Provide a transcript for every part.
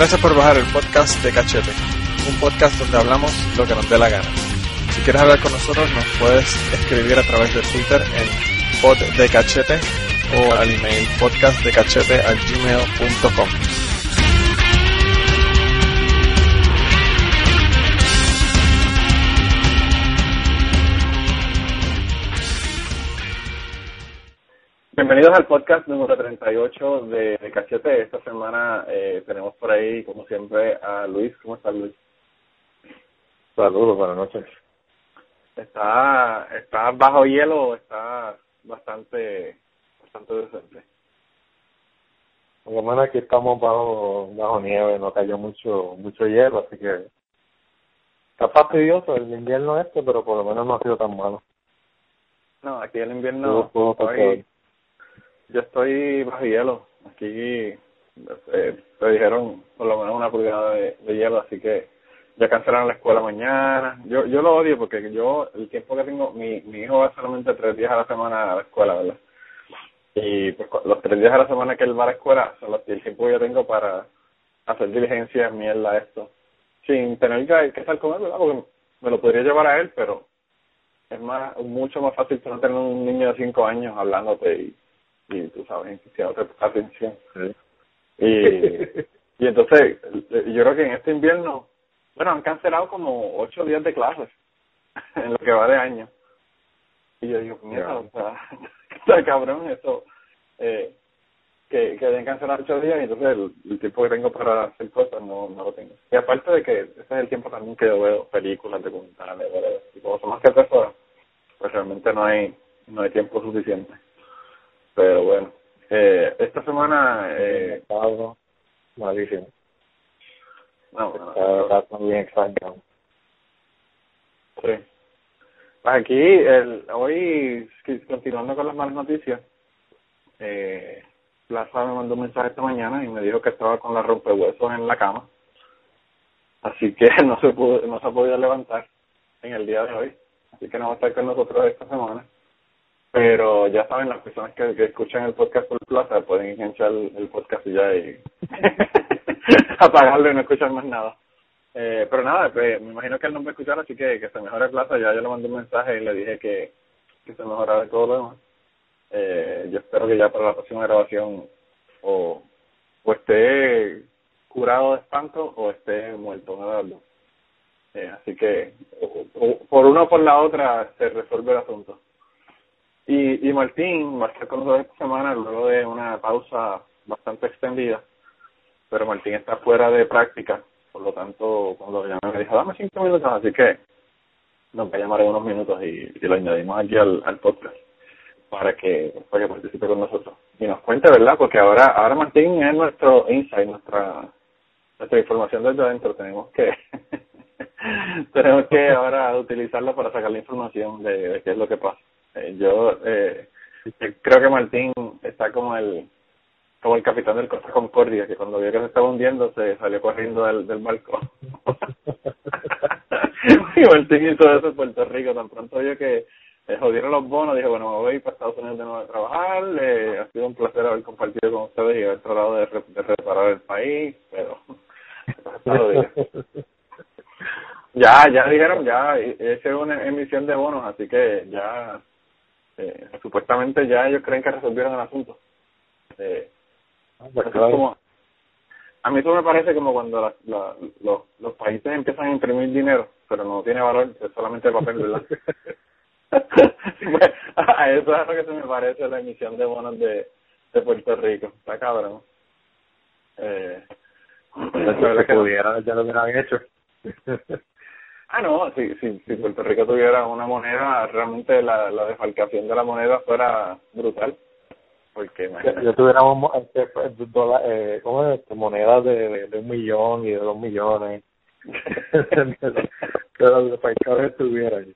Gracias por bajar el podcast de Cachete, un podcast donde hablamos lo que nos dé la gana. Si quieres hablar con nosotros, nos puedes escribir a través de Twitter en pod de cachete o al email podcastdecachete@gmail.com. Bienvenidos al podcast número 38 de, de Cachete. Esta semana eh, tenemos por ahí, como siempre, a Luis. ¿Cómo estás, Luis? Saludos, buenas noches. ¿Está, está bajo hielo está bastante, bastante decente? Por lo menos aquí estamos bajo, bajo nieve, no cayó mucho, mucho hielo, así que está fastidioso el invierno este, pero por lo menos no ha sido tan malo. No, aquí el invierno, hoy, yo estoy bajo hielo. Aquí eh, te dijeron por lo menos una pulgada de, de hielo, así que ya cancelaron la escuela mañana. Yo yo lo odio porque yo, el tiempo que tengo, mi, mi hijo va solamente tres días a la semana a la escuela, ¿verdad? Y pues, los tres días a la semana que él va a la escuela son los el tiempo que yo tengo para hacer diligencias, mierda, esto. Sin tener que, que estar con él, ¿verdad? Porque me lo podría llevar a él, pero es más mucho más fácil tener un niño de cinco años hablándote y y tú sabes, otra atención. Y, y entonces, yo creo que en este invierno, bueno, han cancelado como ocho días de clases en lo que va de año. Y yo digo, mira, o sea, está cabrón eso, eh, que, que deben cancelar ocho días y entonces el, tiempo que tengo para hacer cosas no, no lo tengo. Y aparte de que ese es el tiempo también que yo veo películas, documentales, y como son más que tres horas, pues realmente no hay, no hay tiempo suficiente. Pero bueno, eh, esta semana... Eh, estado malísimo. No, no, está, bien extraño. Sí. Aquí, el, hoy, continuando con las malas noticias, eh, Plaza me mandó un mensaje esta mañana y me dijo que estaba con la rompehuesos en la cama. Así que no se pudo, no se ha podido levantar en el día de hoy. Así que no va a estar con nosotros esta semana. Pero ya saben, las personas que, que escuchan el podcast por Plaza pueden enganchar el, podcast y ya y apagarlo y no escuchar más nada. Eh, pero nada, pues, me imagino que él no me escuchar, así que que se mejore Plaza. Ya yo le mandé un mensaje y le dije que, que se mejorara todo lo demás. Eh, yo espero que ya para la próxima grabación o, o esté curado de espanto o esté muerto, las Eh, así que por una o por la otra se resuelve el asunto. Y, y Martín va a estar con nosotros esta semana luego de una pausa bastante extendida, pero Martín está fuera de práctica, por lo tanto, cuando lo llamé me dijo, dame cinco minutos, así que nos va a llamar en unos minutos y, lo añadimos aquí al, al podcast para que, para que participe con nosotros y nos cuente, ¿verdad? Porque ahora ahora Martín es nuestro insight, nuestra nuestra información desde adentro. Tenemos que tenemos que ahora utilizarla para sacar la información de, de qué es lo que pasa. Eh, yo eh, creo que Martín está como el como el capitán del Costa Concordia, que cuando vio que se estaba hundiendo se salió corriendo del, del barco. y Martín hizo eso en Puerto Rico. Tan pronto vio que eh, jodieron los bonos, dije, bueno, me voy para Estados Unidos de nuevo a trabajar. Eh, ha sido un placer haber compartido con ustedes y haber tratado de, reparar el país, pero... ya, ya dijeron, ya hice una emisión de bonos, así que ya eh, supuestamente ya ellos creen que resolvieron el asunto. Eh, Ah, como, a mí eso me parece como cuando la, la, los, los países empiezan a imprimir dinero, pero no tiene valor, es solamente papel, ¿verdad? Pues, a eso es lo que se me parece la emisión de bonos de, de Puerto Rico. Está cabrón. Eh, la que pudiera, ya lo hubieran hecho. Ah, no, si, si, si Puerto Rico tuviera una moneda, realmente la, la defalcación de la moneda fuera brutal. Porque imagínate. Yo tuviéramos este, dólar, eh, ¿cómo es? Este, monedas de, de, un millón y de dos millones. que los defalcadores tuvieran.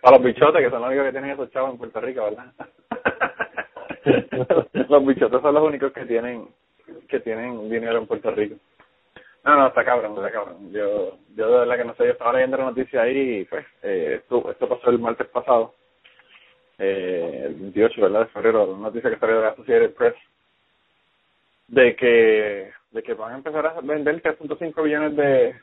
Para los bichotes, que son los únicos que tienen esos chavos en Puerto Rico, ¿verdad? los bichotes son los únicos que tienen que tienen dinero en Puerto Rico. No, no, está cabrón, está cabrón. Yo, yo de verdad que no sé, yo estaba leyendo la noticia ahí y pues, eh, esto, esto pasó el martes pasado, eh, el 28, ¿verdad? De febrero, la noticia que salió de la Associated Press. de que de que van a empezar a vender 3.5 billones de,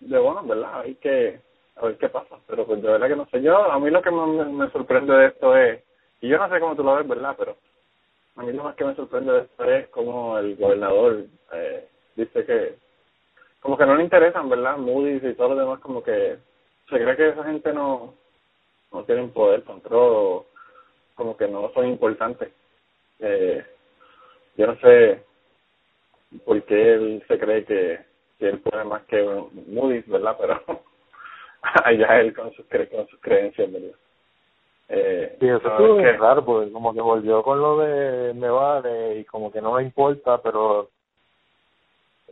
de bonos, ¿verdad? Hay que a ver qué pasa, pero pues de verdad que no sé. Yo, a mí lo que me, me sorprende de esto es, y yo no sé cómo tú lo ves, ¿verdad? Pero a mí lo más que me sorprende de esto es como el gobernador eh, dice que, como que no le interesan, ¿verdad? Moody's y todo lo demás, como que se cree que esa gente no, no tienen poder, control, como que no son importantes. Eh, yo no sé por qué él se cree que, que él puede más que Moody's, ¿verdad? Pero allá él con sus, cre con sus creencias, ¿verdad? Eh, sí, eso es raro, porque como que volvió con lo de Nevada y como que no le importa, pero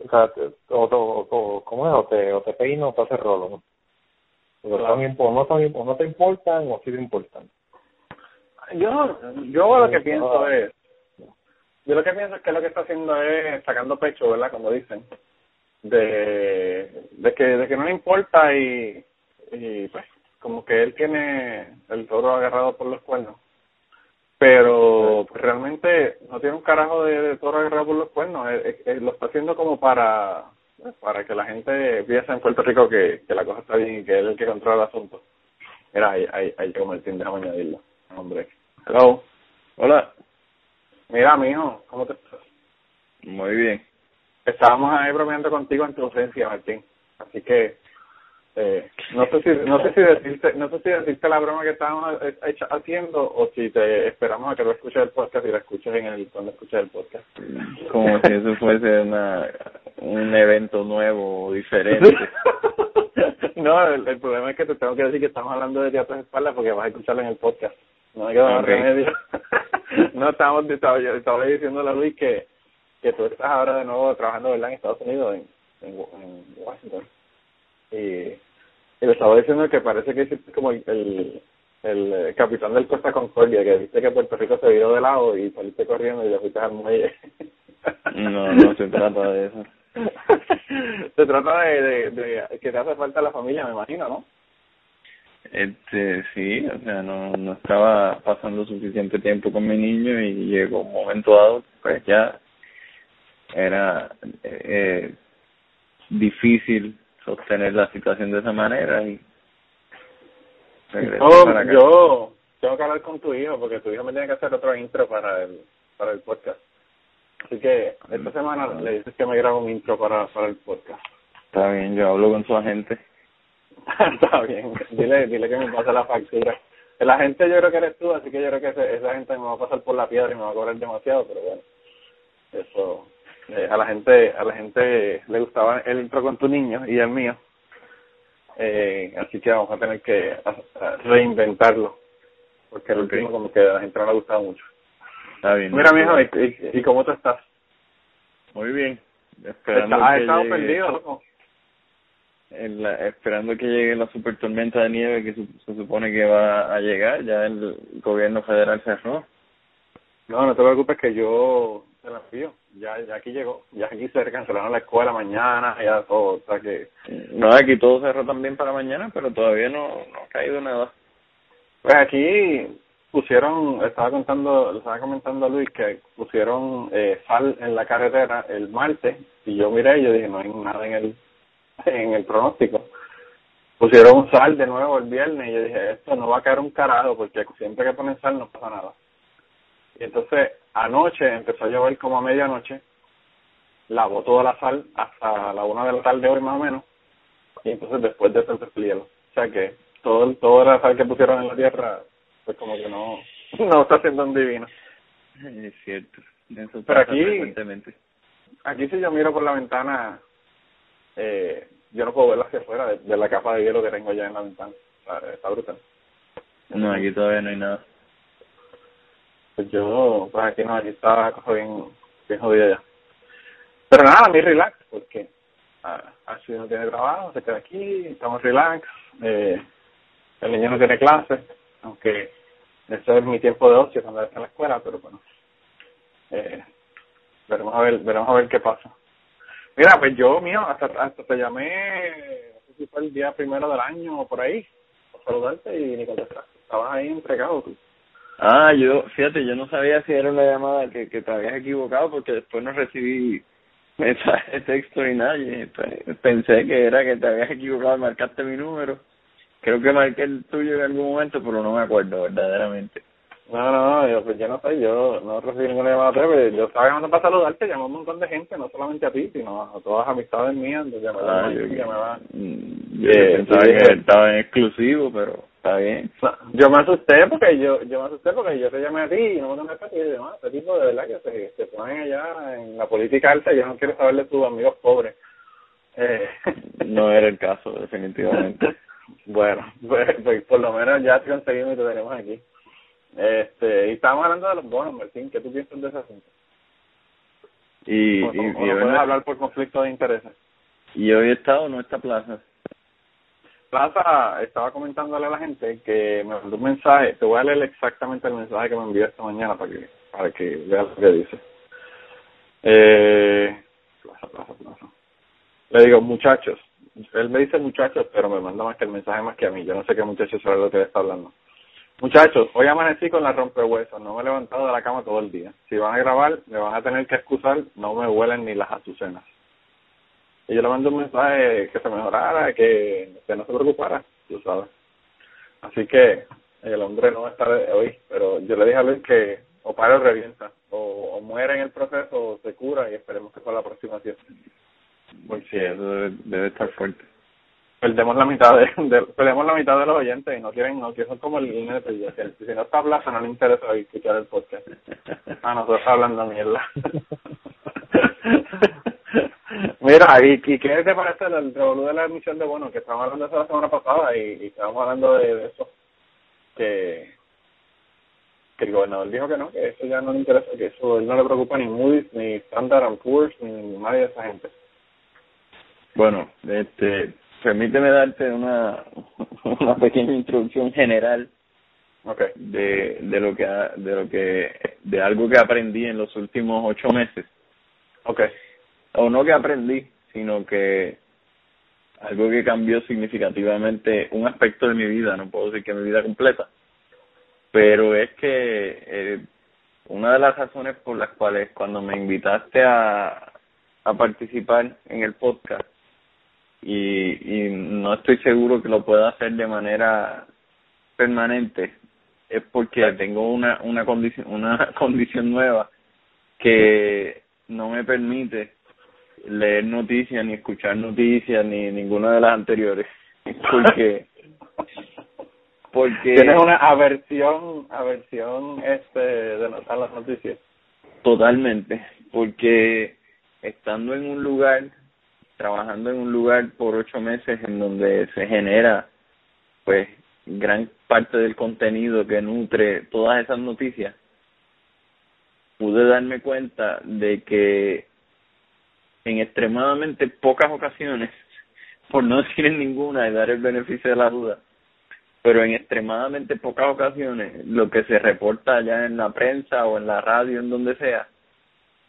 o sea, o, o, o, ¿cómo es? O te, o te peino o te hace rolo, ¿no? son, no, son, no te importan o sí te importan. Yo, yo lo que pienso es, yo lo que pienso es que lo que está haciendo es sacando pecho, ¿verdad? Como dicen, de, de que, de que no le importa y, y pues como que él tiene el toro agarrado por los cuernos pero pues, realmente no tiene un carajo de, toro agarrado por los cuernos lo está haciendo como para para que la gente piense en Puerto Rico que, que la cosa está bien y que él es el que controla el asunto. Mira ahí ahí ahí como el déjame añadirlo. Hombre. Hello. Hola. Mira mijo cómo te estás muy bien. Estábamos ahí bromeando contigo en tu ausencia Martín. Así que eh, no sé si no sé si decirte no sé si decirte la broma que estábamos eh, haciendo o si te esperamos a que lo escuches el podcast y lo escuches en el cuando escuches el podcast. Como si eso fuese una un evento nuevo o diferente. No el, problema es que te tengo que decir que estamos hablando de teatro de espaldas porque vas a escucharlo en el podcast. No hay que dar remedio. No estamos estaba, estaba diciendo a Luis que que tú estás ahora de nuevo trabajando ¿verdad? en Estados Unidos en, en Washington y, y le estaba diciendo que parece que hiciste como el, el, el capitán del Costa Concordia, que viste que Puerto Rico se vio de lado y saliste corriendo y le fuiste al muelle. No, no se trata de eso. se trata de, de, de, que te hace falta la familia, me imagino, ¿no? Este, sí, o sea, no, no estaba pasando suficiente tiempo con mi niño y llegó un momento dado, pues ya era eh, difícil sostener la situación de esa manera y oh, yo tengo que hablar con tu hijo porque tu hijo me tiene que hacer otro intro para el para el podcast. Así que esta semana le dices que me grabo un intro para para el podcast. Está bien yo hablo con su agente. Está bien. Dile dile que me pase la factura. El agente yo creo que eres tú así que yo creo que esa gente me va a pasar por la piedra y me va a cobrar demasiado pero bueno. Eso eh, a la gente a la gente le gustaba el intro con tu niño y el mío. Eh, así que vamos a tener que reinventarlo porque el último como que a la gente no le ha gustado mucho. Está bien mira mijo ¿y, y, cómo tú estás muy bien. Esperando has que estado perdido En la, esperando que llegue la super tormenta de nieve que se, supone que va a llegar. Ya el gobierno federal cerró. No no te preocupes que yo te la envío ya, ya aquí llegó, ya aquí se cancelaron la escuela mañana, ya todo, o sea que... No, aquí todo cerró también para mañana, pero todavía no, no ha caído nada. Pues aquí pusieron, estaba contando, estaba comentando a Luis que pusieron eh, sal en la carretera el martes y yo miré y yo dije no hay nada en el en el pronóstico. Pusieron sal de nuevo el viernes y yo dije esto no va a caer un carajo porque siempre que ponen sal no pasa nada. Y entonces anoche empezó a llover como a medianoche, lavó toda la sal hasta la una de la tarde hoy más o menos, y entonces después de eso empezó el hielo. O sea que todo, toda la sal que pusieron en la tierra, pues como que no, no está siendo un divino. Es cierto. Pero aquí, aquí si yo miro por la ventana, eh, yo no puedo ver hacia afuera de, la capa de hielo que tengo allá en la ventana. está brutal. No, aquí todavía no hay nada. Pues yo, pues aquí no, aquí cosa bien, bien jodida ya. Pero nada, a relax, porque así no tiene trabajo, se queda aquí, estamos relax, eh, el niño no tiene clase, aunque ese es mi tiempo de ocio cuando está en la escuela, pero bueno, eh, veremos a ver, veremos a ver qué pasa. Mira, pues yo, mío, hasta, hasta te llamé, no sé si fue el día primero del año o por ahí, por saludarte y ni contestaste. Estabas ahí entregado tú. Ah, yo, fíjate, yo no sabía si era una llamada que, que te habías equivocado porque después no recibí mensaje texto ni nada. Y pensé que era que te habías equivocado, marcaste mi número. Creo que marqué el tuyo en algún momento, pero no me acuerdo verdaderamente. No, no, yo, pues yo no sé, yo no recibí ninguna llamada pero yo estaba llamando para saludarte, llamó un montón de gente, no solamente a ti, sino a todas las amistades mías, entonces llamaba, ah, yo, llamaba. Mm, yo eh, pensaba que estaba en exclusivo, pero está bien. yo me asusté porque yo yo me asusté porque yo te llamé a ti y no me ti y yo, ah, este tipo de verdad que se, se ponen allá en la política alta y yo no quiero saber de tus amigos pobres. Eh. no era el caso, definitivamente. bueno, pues, pues, por lo menos ya te conseguimos y te tenemos aquí. Este, y estábamos hablando de los bonos, Martín, ¿qué tú piensas de ese asunto? Y, y, y puedes hablar por conflicto de intereses. ¿Y hoy está o no está Plaza? Plaza estaba comentándole a la gente que me mandó un mensaje, te voy a leer exactamente el mensaje que me envió esta mañana para que para que veas lo que dice. Eh, plaza, plaza, plaza. Le digo, muchachos, él me dice muchachos, pero me manda más que el mensaje más que a mí. Yo no sé qué muchachos sabe lo que está hablando. Muchachos, hoy amanecí con la rompehuesos, no me he levantado de la cama todo el día. Si van a grabar, me van a tener que excusar, no me huelen ni las azucenas. Y yo le mando un mensaje que se mejorara, que, que no se preocupara, tú sabes. Así que el hombre no va a estar hoy, pero yo le dije a Luis que o para o revienta, o, muere en el proceso o se cura y esperemos que sea la próxima fiesta. Porque sí, eso debe estar fuerte perdemos la mitad de, de, perdemos la mitad de los oyentes y no quieren no quieren como el INE si no está Plaza no le interesa escuchar el podcast ah nosotros hablando mierda mira y, y qué te parece el revolú de la emisión de bonos que estábamos hablando de eso la semana pasada y, y estábamos hablando de, eso que que el gobernador dijo que no que eso ya no le interesa que eso él no le preocupa ni Moody's ni Standard Poor's ni nadie de esa gente. Bueno este permíteme darte una, una pequeña introducción general okay. de, de lo que de lo que de algo que aprendí en los últimos ocho meses. Okay o no que aprendí sino que algo que cambió significativamente un aspecto de mi vida no puedo decir que mi vida completa pero es que eh, una de las razones por las cuales cuando me invitaste a a participar en el podcast y, y no estoy seguro que lo pueda hacer de manera permanente es porque tengo una una condición una condición nueva que no me permite leer noticias ni escuchar noticias ni ninguna de las anteriores porque porque tienes una aversión aversión este de notar las noticias. Totalmente porque estando en un lugar trabajando en un lugar por ocho meses en donde se genera pues gran parte del contenido que nutre todas esas noticias, pude darme cuenta de que en extremadamente pocas ocasiones, por no decir en ninguna y dar el beneficio de la duda, pero en extremadamente pocas ocasiones lo que se reporta allá en la prensa o en la radio, en donde sea,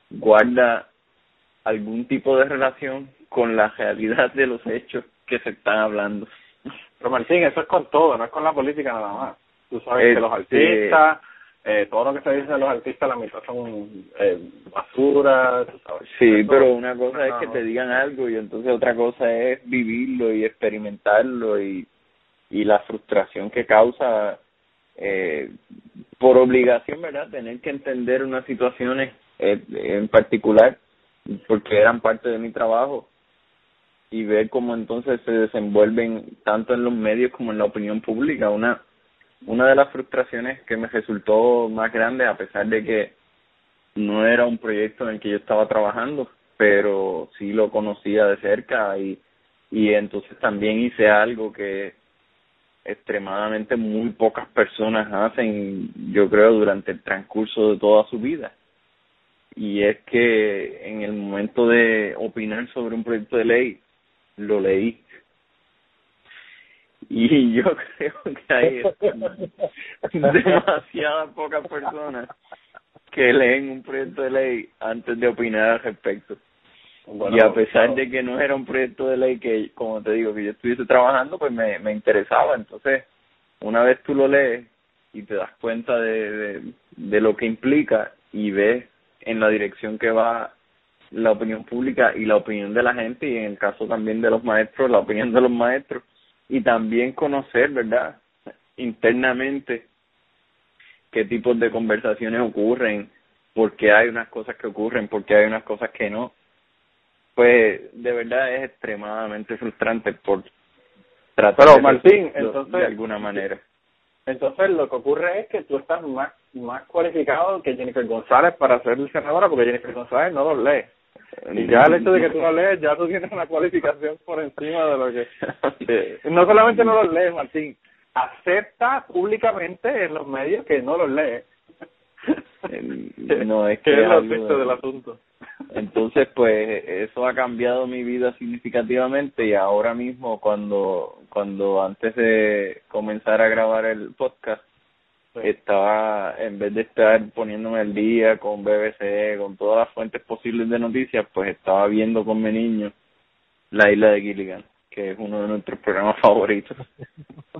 guarda algún tipo de relación con la realidad de los hechos que se están hablando. Pero Martín, eso es con todo, no es con la política nada más. Tú sabes que los este, artistas, eh, todo lo que se dice de los artistas, la mitad son eh, basura, sabes. Sí, pero una cosa es que te digan algo y entonces otra cosa es vivirlo y experimentarlo y, y la frustración que causa eh, por obligación, ¿verdad? Tener que entender unas situaciones eh, en particular porque eran parte de mi trabajo y ver cómo entonces se desenvuelven tanto en los medios como en la opinión pública. Una, una de las frustraciones que me resultó más grande, a pesar de que no era un proyecto en el que yo estaba trabajando, pero sí lo conocía de cerca y, y entonces también hice algo que extremadamente muy pocas personas hacen, yo creo, durante el transcurso de toda su vida. Y es que en el momento de opinar sobre un proyecto de ley, lo leí. Y yo creo que hay demasiadas pocas personas que leen un proyecto de ley antes de opinar al respecto. y a pesar de que no era un proyecto de ley que, como te digo, que yo estuviese trabajando, pues me, me interesaba. Entonces, una vez tú lo lees, y te das cuenta de, de, de lo que implica y ves en la dirección que va la opinión pública y la opinión de la gente y en el caso también de los maestros, la opinión de los maestros y también conocer, ¿verdad? Internamente qué tipos de conversaciones ocurren, por qué hay unas cosas que ocurren, por qué hay unas cosas que no. Pues de verdad es extremadamente frustrante por tratar Pero, Martín, entonces, de alguna manera. Entonces lo que ocurre es que tú estás más más cualificado que Jennifer González para ser senadora porque Jennifer González no lo lee. Ya el hecho de que tú lo lees, ya tú tienes una cualificación por encima de lo que... no solamente no lo lees, Martín, acepta públicamente en los medios que no los lee. no, es que, es lo triste del asunto. Entonces, pues eso ha cambiado mi vida significativamente y ahora mismo cuando cuando antes de comenzar a grabar el podcast estaba en vez de estar poniéndome al día con BBC, con todas las fuentes posibles de noticias, pues estaba viendo con mi niño La Isla de Gilligan, que es uno de nuestros programas favoritos.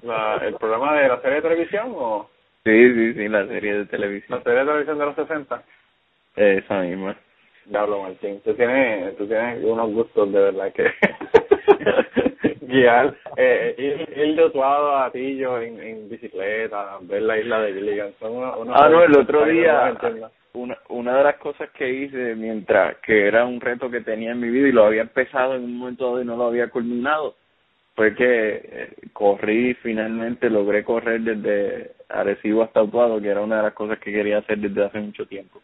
La, ¿El programa de la serie de televisión o? Sí, sí, sí, la serie de televisión. ¿La serie de televisión de los 60? Esa misma. Diablo, Martín, tú tienes, tú tienes unos gustos de verdad que guiar, eh, ir, ir de Utuado a Tillo en, en bicicleta, ver la isla de Gilligan, son unos, Ah, no, el otro día, una, una de las cosas que hice mientras que era un reto que tenía en mi vida y lo había empezado en un momento dado y no lo había culminado, fue que eh, corrí finalmente logré correr desde Arecibo hasta Utuado, que era una de las cosas que quería hacer desde hace mucho tiempo.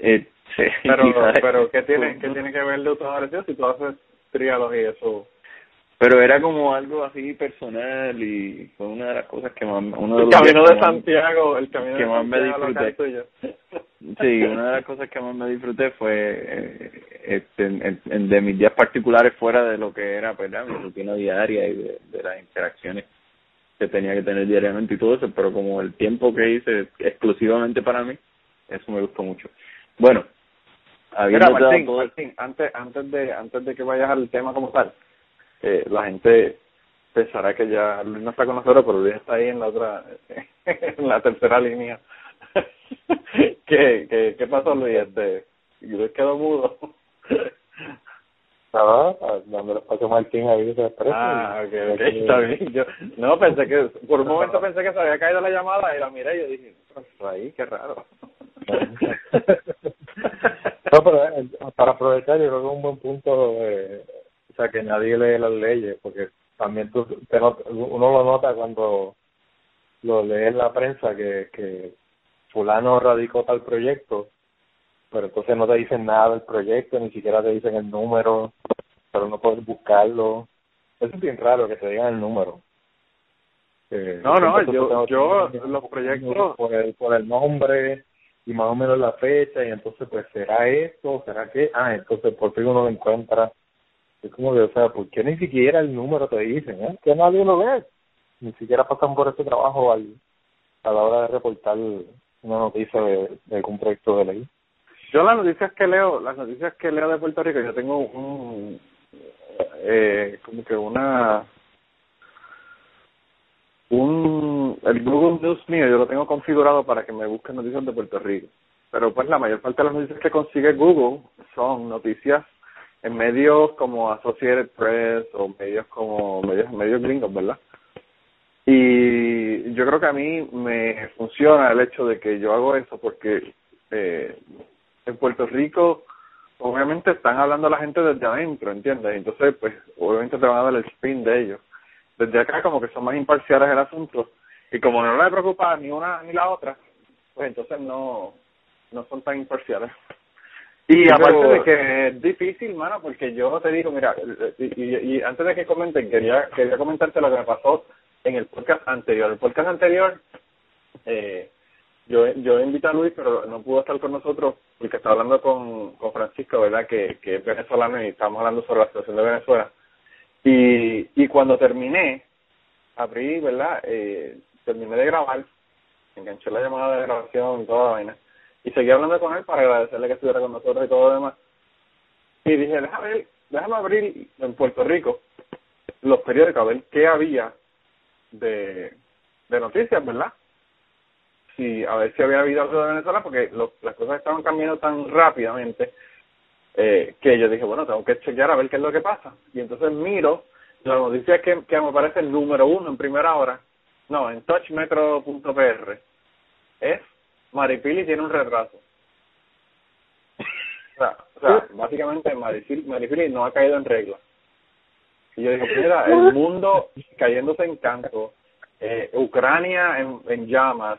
Eh, sí, pero, pero ¿qué tiene, ¿qué tiene que ver a Arecibo si tú haces triálogos y eso? pero era como algo así personal y fue una de las cosas que más uno de el camino de Santiago el camino que de más Santiago me disfruté. sí una de las cosas que más me disfruté fue eh, este en, en, de mis días particulares fuera de lo que era ¿verdad? mi rutina diaria y de, de las interacciones que tenía que tener diariamente y todo eso pero como el tiempo que hice exclusivamente para mí eso me gustó mucho bueno Mira, Martín, Martín, antes antes de antes de que vayas al tema como tal eh, la gente pensará que ya Luis no está con nosotros, pero Luis está ahí en la otra, en la tercera línea. ¿Qué, qué, ¿Qué pasó, Luis? Este, Luis quedó mudo. Nada, dándole espacio a Martín ahí se expresa. Ah, ok, okay está bien. Yo, no, pensé que, por un momento pensé que se había caído la llamada y la miré y yo dije, pues ahí, qué raro. No, pero eh, para aprovechar, yo creo que es un buen punto eh, o sea, que nadie lee las leyes, porque también tú, te uno lo nota cuando lo lee en la prensa que, que fulano radicó tal proyecto, pero entonces no te dicen nada del proyecto, ni siquiera te dicen el número, pero no puedes buscarlo. Eso es bien raro que te digan el número. no, no, yo, yo los proyectos... Por el, por el nombre y más o menos la fecha, y entonces pues será esto, será que... Ah, entonces por fin uno lo encuentra es como que, o sea, ¿por qué ni siquiera el número te dicen? ¿eh? Que nadie lo ve. Ni siquiera pasan por ese trabajo al, a la hora de reportar una noticia de, de algún proyecto de ley. Yo las noticias que leo, las noticias que leo de Puerto Rico, yo tengo un, eh, como que una, un, el Google News mío, yo lo tengo configurado para que me busque noticias de Puerto Rico. Pero pues la mayor parte de las noticias que consigue Google son noticias en medios como Associated Press o medios como medios medios gringos, ¿verdad? Y yo creo que a mí me funciona el hecho de que yo hago eso porque eh, en Puerto Rico obviamente están hablando la gente desde adentro, ¿entiendes? Entonces, pues obviamente te van a dar el spin de ellos. Desde acá como que son más imparciales el asunto y como no les preocupa ni una ni la otra, pues entonces no no son tan imparciales. Y aparte de que es difícil, mano, porque yo te digo, mira, y, y, antes de que comenten, quería quería comentarte lo que me pasó en el podcast anterior. El podcast anterior, eh, yo yo invité a Luis, pero no pudo estar con nosotros porque estaba hablando con, con Francisco, ¿verdad? Que, que es venezolano y estábamos hablando sobre la situación de Venezuela. Y, y cuando terminé, abrí, ¿verdad? Eh, terminé de grabar, enganché la llamada de grabación y toda la vaina y seguí hablando con él para agradecerle que estuviera con nosotros y todo lo demás. Y dije, déjame, déjame abrir en Puerto Rico los periódicos a ver qué había de, de noticias, ¿verdad? Si, a ver si había habido algo de Venezuela, porque las cosas estaban cambiando tan rápidamente eh, que yo dije, bueno, tengo que chequear a ver qué es lo que pasa. Y entonces miro la noticia que, que me parece el número uno en primera hora, no, en touchmetro.pr, es Maripili tiene un retraso. O sea, o sea básicamente Maripili, no ha caído en regla. Y yo digo, mira, el mundo cayéndose en canto, eh, Ucrania en, en llamas,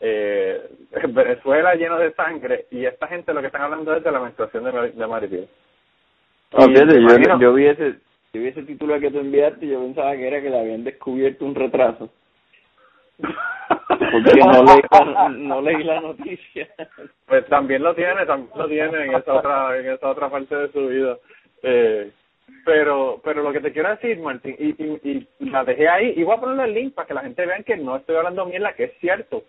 eh, Venezuela lleno de sangre, y esta gente lo que están hablando es de la menstruación de, de Maripili. yo, yo vi ese yo vi ese título que tú enviaste y yo pensaba que era que le habían descubierto un retraso. Porque no leí, no leí la noticia. Pues también lo tiene, también lo tiene en esa otra, en esa otra parte de su vida. Eh, pero pero lo que te quiero decir, Martín, y, y, y la dejé ahí, y voy a ponerle el link para que la gente vea que no estoy hablando mierda, que es cierto.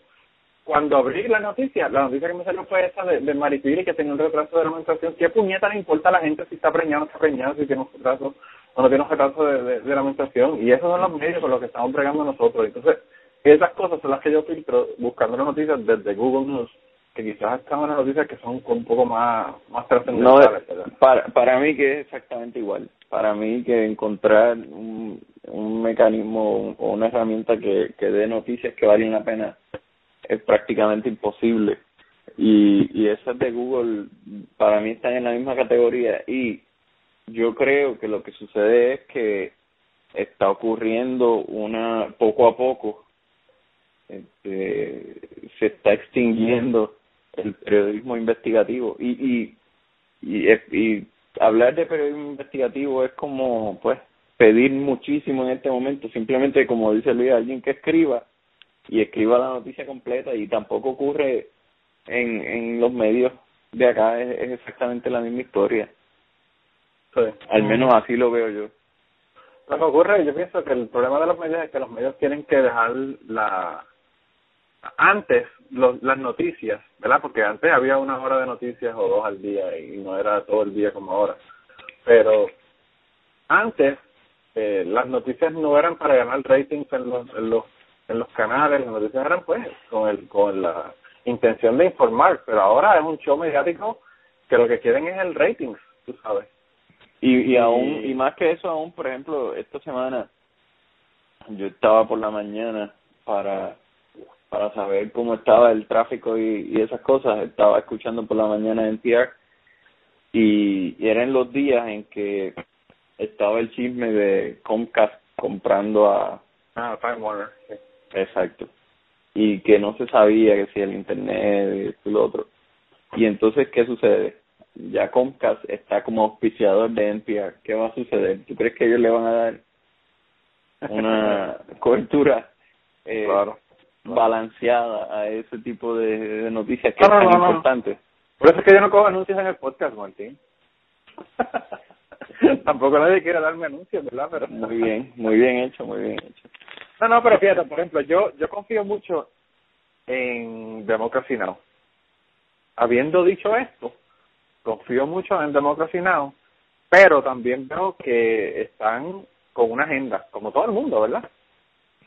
Cuando abrí la noticia, la noticia que me salió fue esa de, de Maripiri que tenía un retraso de la menstruación. ¿Qué puñeta le importa a la gente si está preñado o no está preñado, si tiene un retraso o no tiene un retraso de, de, de la menstruación? Y esos son los medios con los que estamos pregando nosotros. Entonces, esas cosas son las que yo filtro buscando las noticias desde Google News, que quizás están unas noticias que son un poco más, más trascendentales. para, para mí que es exactamente igual. Para mí que encontrar un, un mecanismo o una herramienta que, que dé noticias que valen la pena es prácticamente imposible. Y, y esas de Google. Para mí están en la misma categoría. Y yo creo que lo que sucede es que está ocurriendo una poco a poco este, se está extinguiendo el periodismo investigativo. Y y, y y hablar de periodismo investigativo es como pues pedir muchísimo en este momento. Simplemente como dice Luis alguien que escriba y escriba la noticia completa y tampoco ocurre en en los medios de acá es, es exactamente la misma historia al menos así lo veo yo lo que ocurre yo pienso que el problema de los medios es que los medios tienen que dejar la antes los, las noticias, ¿verdad? Porque antes había una hora de noticias o dos al día y no era todo el día como ahora. Pero antes eh, las noticias no eran para ganar ratings en los, en los en los canales, las noticias eran pues con el con la intención de informar, pero ahora es un show mediático que lo que quieren es el ratings, tú sabes. Y, y aún y más que eso aún, por ejemplo, esta semana yo estaba por la mañana para para saber cómo estaba el tráfico y, y esas cosas. Estaba escuchando por la mañana en PR y, y eran los días en que estaba el chisme de Comcast comprando a ah Time Warner exacto. Y que no se sabía que si el internet y lo otro. Y entonces qué sucede ya Comcast está como auspiciador de NPR qué va a suceder tú crees que ellos le van a dar una cobertura eh, claro balanceada a ese tipo de, noticias que no, no, importantes. Por eso es que yo no cojo anuncios en el podcast, Martín. Tampoco nadie quiere darme anuncios, ¿verdad? Pero... Muy bien, muy bien hecho, muy bien hecho. No, no, pero fíjate, por ejemplo, yo yo confío mucho en Democracy Now. Habiendo dicho esto, confío mucho en Democracy Now, pero también veo que están con una agenda, como todo el mundo, ¿verdad?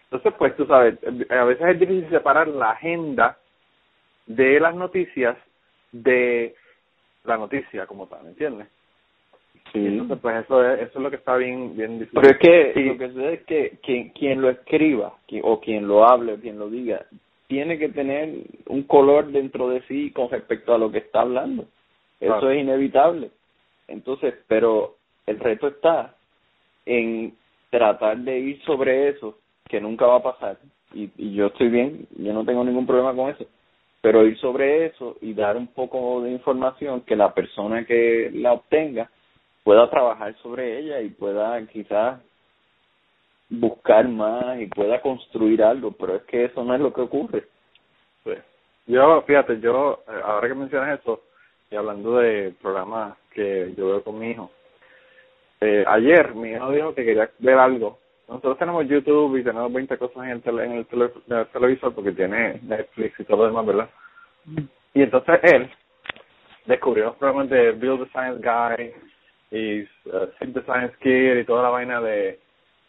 Entonces, pues tú sabes, a veces es difícil separar la agenda de las noticias de la noticia como tal, ¿entiendes? Sí. Entonces, pues eso es, eso es lo que está bien, bien difícil. Pero es que lo que sucede es que quien, quien lo escriba o quien lo hable o quien lo diga tiene que tener un color dentro de sí con respecto a lo que está hablando. Eso es inevitable. Entonces, pero el reto está en tratar de ir sobre eso que nunca va a pasar y, y yo estoy bien, yo no tengo ningún problema con eso, pero ir sobre eso y dar un poco de información que la persona que la obtenga pueda trabajar sobre ella y pueda quizás buscar más y pueda construir algo, pero es que eso no es lo que ocurre. Pues, yo, fíjate, yo, eh, ahora que mencionas eso, y hablando de programas que yo veo con mi hijo, eh, ayer mi hijo dijo que quería ver algo nosotros tenemos YouTube y tenemos 20 cosas en el, tele, en el, televisor porque tiene Netflix y todo lo demás, ¿verdad? Y entonces él descubrió los programas de Build the Science Guy y uh, the Science Kid y toda la vaina de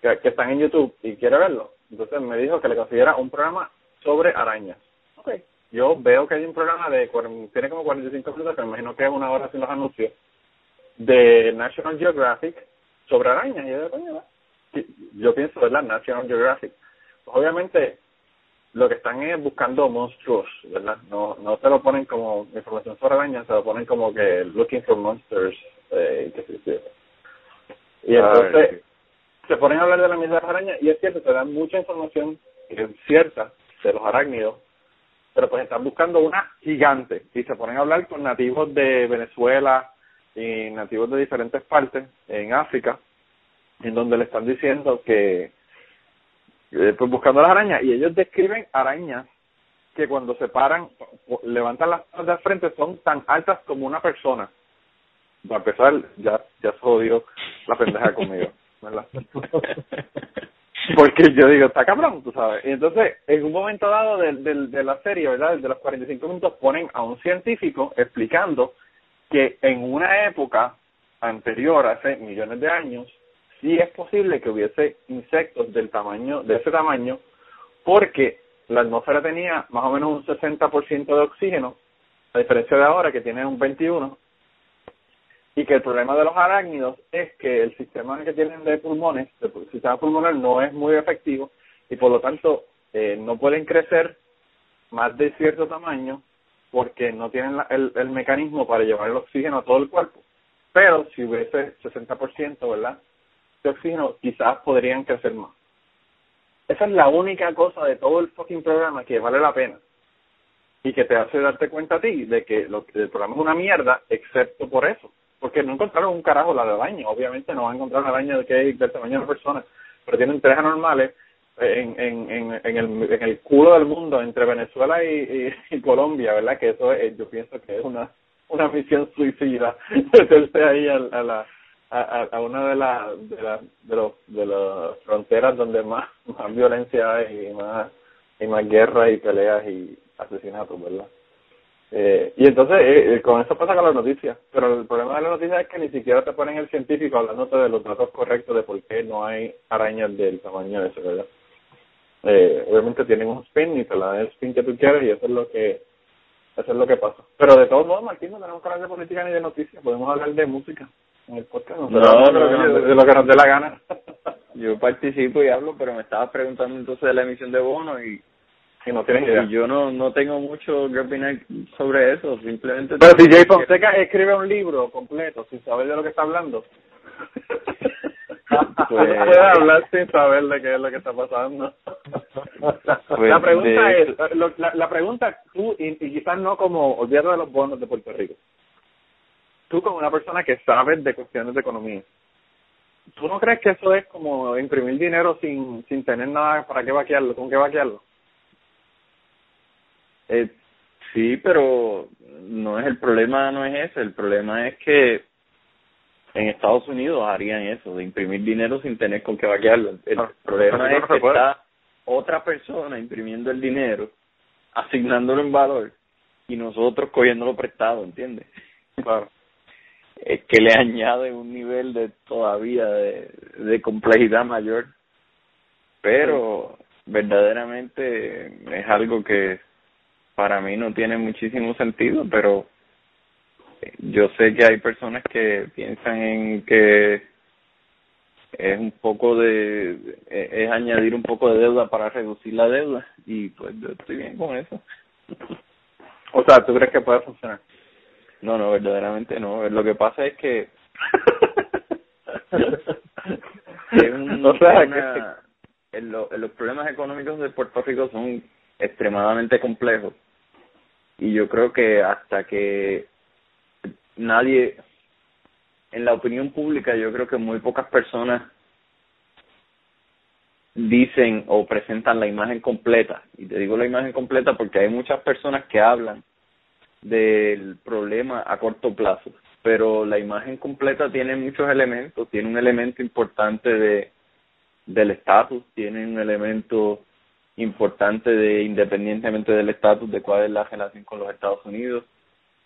que, están en YouTube y quiere verlo. Entonces me dijo que le consiguiera un programa sobre arañas. Okay. Yo veo que hay un programa de, tiene como 45 minutos, que me imagino que es una hora sin los anuncios, de National Geographic sobre arañas. Y yo, coño, yo pienso, ¿verdad? National Geographic. Pues obviamente lo que están es buscando monstruos, ¿verdad? No no te lo ponen como información sobre arañas, se lo ponen como que looking for monsters, eh, que Y entonces se ponen a hablar de la misma araña y es cierto, te dan mucha información cierta de los arácnidos, pero pues están buscando una gigante y se ponen a hablar con nativos de Venezuela y nativos de diferentes partes en África, en donde le están diciendo que eh, pues buscando las arañas y ellos describen arañas que cuando se paran, levantan las patas de frente son tan altas como una persona. Para empezar, ya, ya se jodió la pendeja conmigo. ¿verdad? Porque yo digo, está cabrón, tú sabes. Y entonces, en un momento dado de, de, de la serie, ¿verdad? De los 45 minutos, ponen a un científico explicando que en una época anterior, hace millones de años, sí es posible que hubiese insectos del tamaño, de ese tamaño, porque la atmósfera tenía más o menos un 60% de oxígeno, a diferencia de ahora que tiene un 21%, y que el problema de los arácnidos es que el sistema que tienen de pulmones, el sistema pulmonar no es muy efectivo y por lo tanto eh, no pueden crecer más de cierto tamaño porque no tienen el, el mecanismo para llevar el oxígeno a todo el cuerpo. Pero si hubiese 60%, ¿verdad? De oxígeno, quizás podrían crecer más. Esa es la única cosa de todo el fucking programa que vale la pena y que te hace darte cuenta a ti de que lo, el programa es una mierda, excepto por eso porque no encontraron un carajo la de. Obviamente no van a encontrar una araña que es del tamaño de una persona, pero tienen tres anormales en, en, en, en, el, en el culo del mundo entre Venezuela y, y, Colombia, ¿verdad? Que eso es, yo pienso que es una una misión suicida meterse ahí a, a la a, a una de las de, la, de los de las fronteras donde más más violencia hay y más y más guerras y peleas y asesinatos, ¿verdad? Eh, y entonces, eh, eh, con eso pasa con las noticias. Pero el problema de las noticias es que ni siquiera te ponen el científico hablándote de los datos correctos de por qué no hay arañas del tamaño de eso, ¿verdad? Eh, obviamente tienen un spin y te la dan el spin que tú quieres y eso es lo que eso es lo que pasa. Pero de todos modos, Martín, no tenemos que hablar de política ni de noticias, podemos hablar de música en el podcast. No, no, no, de, lo que nos dé la gana. yo participo y hablo, pero me estabas preguntando entonces de la emisión de bono y si no tienes idea. yo no no tengo mucho que opinar sobre eso, simplemente... Pero si Jay Fonseca escribe un libro completo sin saber de lo que está hablando, pues, puede hablar sin saber de qué es lo que está pasando. Pues, la pregunta es, la, la, pregunta, tú, y, y, quizás no como, olvídate de los bonos de Puerto Rico, tú como una persona que sabe de cuestiones de economía, ¿tú no crees que eso es como imprimir dinero sin, sin tener nada para qué vaquearlo, con qué vaquearlo? Eh, sí, pero no es el problema, no es ese. El problema es que en Estados Unidos harían eso, de imprimir dinero sin tener con qué vaquearlo. El problema es que está otra persona imprimiendo el dinero, asignándolo en valor y nosotros cogiéndolo prestado, ¿entiendes? Claro. Es que le añade un nivel de todavía de, de complejidad mayor. Pero verdaderamente es algo que para mí no tiene muchísimo sentido, pero yo sé que hay personas que piensan en que es un poco de es añadir un poco de deuda para reducir la deuda y pues yo estoy bien con eso. O sea, ¿tú crees que puede funcionar? No, no, verdaderamente no. Lo que pasa es que es un, o sea, que... los problemas económicos de Puerto Rico son extremadamente complejos y yo creo que hasta que nadie en la opinión pública yo creo que muy pocas personas dicen o presentan la imagen completa. Y te digo la imagen completa porque hay muchas personas que hablan del problema a corto plazo pero la imagen completa tiene muchos elementos tiene un elemento importante de del estatus tiene un elemento importante de independientemente del estatus de cuál es la relación con los Estados Unidos.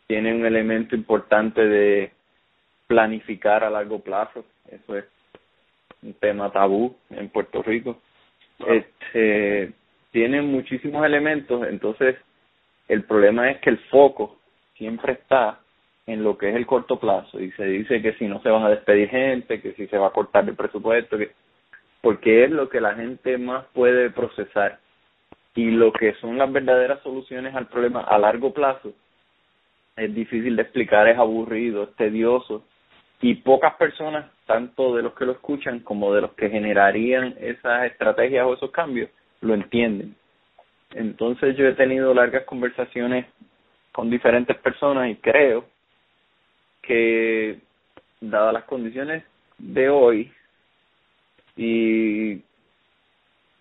Tiene un elemento importante de planificar a largo plazo. Eso es un tema tabú en Puerto Rico. Este tiene muchísimos elementos, entonces el problema es que el foco siempre está en lo que es el corto plazo. Y se dice que si no se van a despedir gente, que si se va a cortar el presupuesto, que porque es lo que la gente más puede procesar y lo que son las verdaderas soluciones al problema a largo plazo es difícil de explicar, es aburrido, es tedioso y pocas personas, tanto de los que lo escuchan como de los que generarían esas estrategias o esos cambios, lo entienden. Entonces yo he tenido largas conversaciones con diferentes personas y creo que dadas las condiciones de hoy y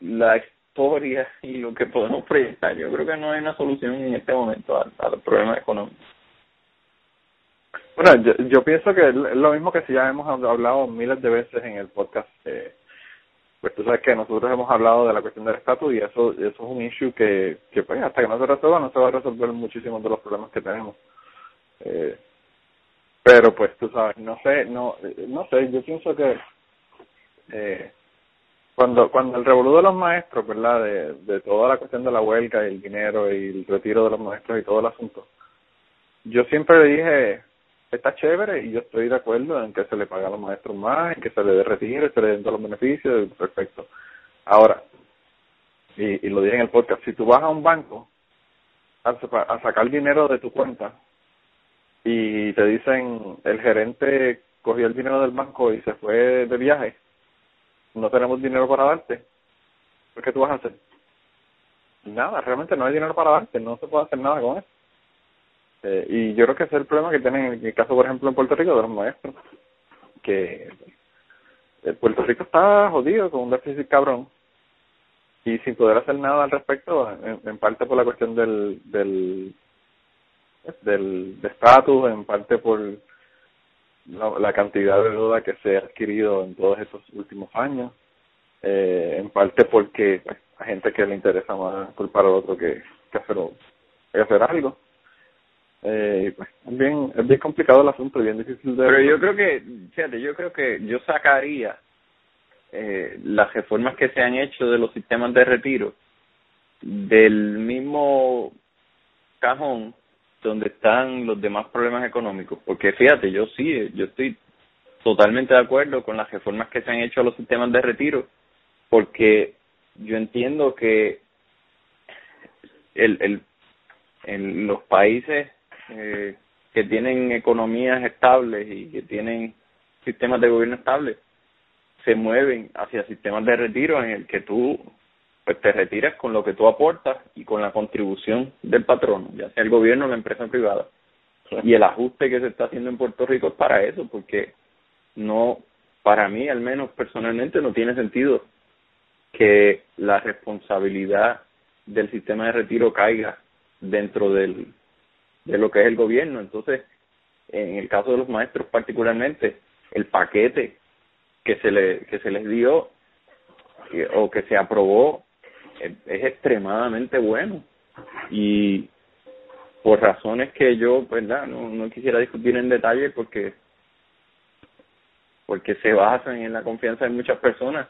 la historia y lo que podemos proyectar, yo creo que no hay una solución en este momento a, a los problemas económicos. Bueno, yo, yo pienso que es lo mismo que si ya hemos hablado miles de veces en el podcast. Eh, pues tú sabes que nosotros hemos hablado de la cuestión del estatus y eso, eso es un issue que, que pues hasta que no se resuelva no se va a resolver muchísimos de los problemas que tenemos. Eh, pero pues tú sabes, no sé, no, no sé, yo pienso que eh, cuando cuando el revolú de los maestros, ¿verdad? De, toda la cuestión de la huelga y el dinero y el retiro de los maestros y todo el asunto, yo siempre le dije, está chévere y yo estoy de acuerdo en que se le pague a los maestros más, en que se le dé retiro, se le den todos los beneficios, perfecto. Ahora, y, y lo dije en el podcast, si tú vas a un banco a, a sacar dinero de tu cuenta y te dicen el gerente cogió el dinero del banco y se fue de viaje, no tenemos dinero para darte, ¿por qué tú vas a hacer? Nada, realmente no hay dinero para darte, no se puede hacer nada con eso. Eh, y yo creo que ese es el problema que tienen en el caso, por ejemplo, en Puerto Rico de los maestros, que eh, Puerto Rico está jodido con un déficit cabrón y sin poder hacer nada al respecto, en, en parte por la cuestión del del del estatus, en parte por la, la, cantidad de deuda que se ha adquirido en todos estos últimos años, eh, en parte porque pues, hay gente que le interesa más culpar al otro que, que hacer, que hacer algo. Eh, pues, es bien es bien complicado el asunto bien difícil de pero yo creo que fíjate yo creo que yo sacaría eh, las reformas que se han hecho de los sistemas de retiro del mismo cajón donde están los demás problemas económicos. Porque fíjate yo sí yo estoy totalmente de acuerdo con las reformas que se han hecho a los sistemas de retiro porque yo entiendo que el, el en los países eh, que tienen economías estables y que tienen sistemas de gobierno estables se mueven hacia sistemas de retiro en el que tú pues te retiras con lo que tú aportas y con la contribución del patrono, ya sea el gobierno o la empresa privada. Y el ajuste que se está haciendo en Puerto Rico es para eso, porque no, para mí al menos personalmente no tiene sentido que la responsabilidad del sistema de retiro caiga dentro del de lo que es el gobierno. Entonces, en el caso de los maestros particularmente, el paquete que se le que se les dio o que se aprobó es, extremadamente bueno. Y por razones que yo verdad no, no quisiera discutir en detalle porque porque se basan en la confianza de muchas personas.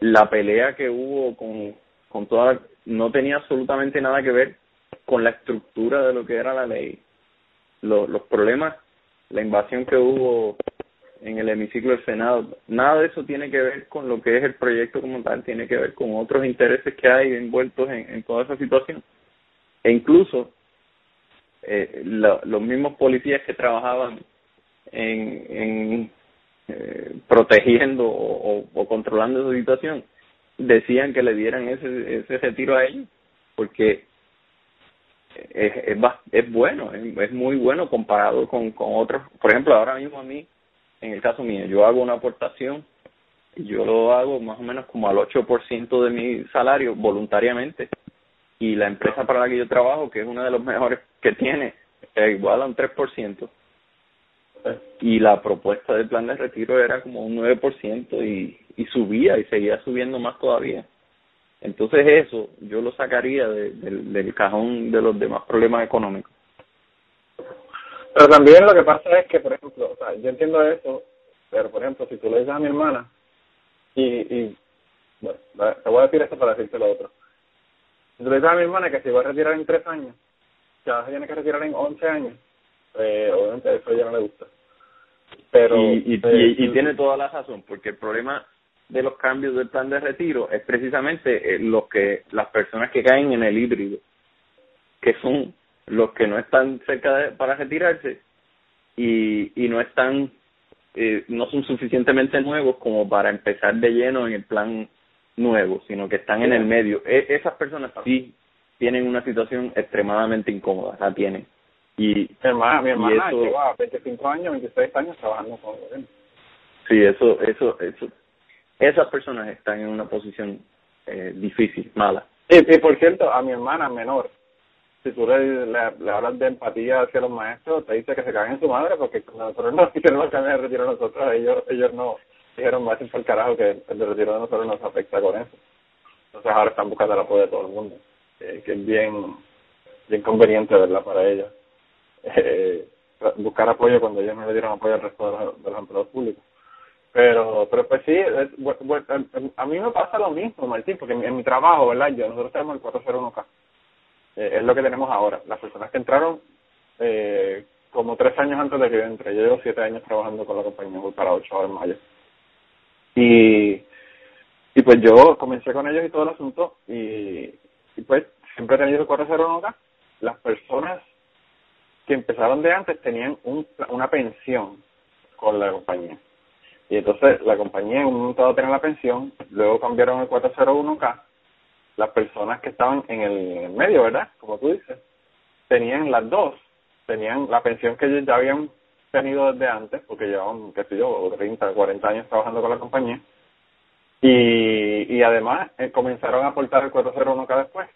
La pelea que hubo con con toda no tenía absolutamente nada que ver con la estructura de lo que era la ley. Los, los problemas, la invasión que hubo en el hemiciclo del Senado, nada de eso tiene que ver con lo que es el proyecto como tal, tiene que ver con otros intereses que hay envueltos en, en toda esa situación. E incluso eh, los mismos policías que trabajaban en, en eh, protegiendo o, o, controlando esa situación decían que le dieran ese, ese retiro a ellos porque es, es, es bueno, es, muy bueno comparado con, con otros. Por ejemplo, ahora mismo a mí, en el caso mío, yo hago una aportación yo lo hago más o menos como al 8% de mi salario voluntariamente y la empresa para la que yo trabajo, que es una de los mejores que tiene, es igual a un 3%. Y la propuesta del plan de retiro era como un 9% y, y subía y seguía subiendo más todavía. Entonces eso yo lo sacaría de, del cajón de los demás problemas económicos. Pero también lo que pasa es que, por ejemplo, o sea, yo entiendo eso, pero por ejemplo, si tú le dices a mi hermana y, y bueno, te voy a decir esto para decirte lo otro. Yo le a mi hermana que si va a retirar en tres años, ya se tiene que retirar en once años, eh, obviamente eso ya no le gusta. Pero, y, y, tiene toda la razón, porque el problema de los cambios del plan de retiro es precisamente eh, los que las personas que caen en el híbrido, que son los que no están cerca de, para retirarse y, y no están eh, no son suficientemente nuevos como para empezar de lleno en el plan nuevo, sino que están en el medio. E, esas personas sí tienen una situación extremadamente incómoda, la tienen. Y, mi hermana, mi hermana lleva 25 años, 26 años trabajando con el Sí, eso, eso, eso. Esas personas están en una posición eh, difícil, mala. Y, y por cierto, a mi hermana menor, si tú le, hablas de empatía hacia los maestros, te dice que se caen en su madre porque nosotros no hicieron que me retiro nosotros, ellos ellos no dijeron más por el carajo que el retiro de nosotros nos afecta con eso. Entonces ahora están buscando el apoyo de todo el mundo, que es bien bien conveniente, ¿verdad?, para ellos. Eh, buscar apoyo cuando ellos no le dieron apoyo al resto de los, de los empleados públicos. Pero, pero pues sí, a mí me pasa lo mismo, Martín, porque en, mi trabajo, ¿verdad? Yo, nosotros tenemos el 401k eh, es lo que tenemos ahora. Las personas que entraron eh, como tres años antes de que yo entré, yo llevo siete años trabajando con la compañía, voy para ocho ahora en mayo. Y, y pues yo comencé con ellos y todo el asunto y, y pues siempre he tenido el 401 acá. Las personas que empezaron de antes tenían un, una pensión con la compañía. Y entonces la compañía en un momento dado tenía la pensión, luego cambiaron el 401k las personas que estaban en el, medio, ¿verdad? Como tú dices, tenían las dos, tenían la pensión que ellos ya habían tenido desde antes, porque llevaban, qué sé yo, 30, 40 años trabajando con la compañía, y, y además eh, comenzaron a aportar el 401 cada después.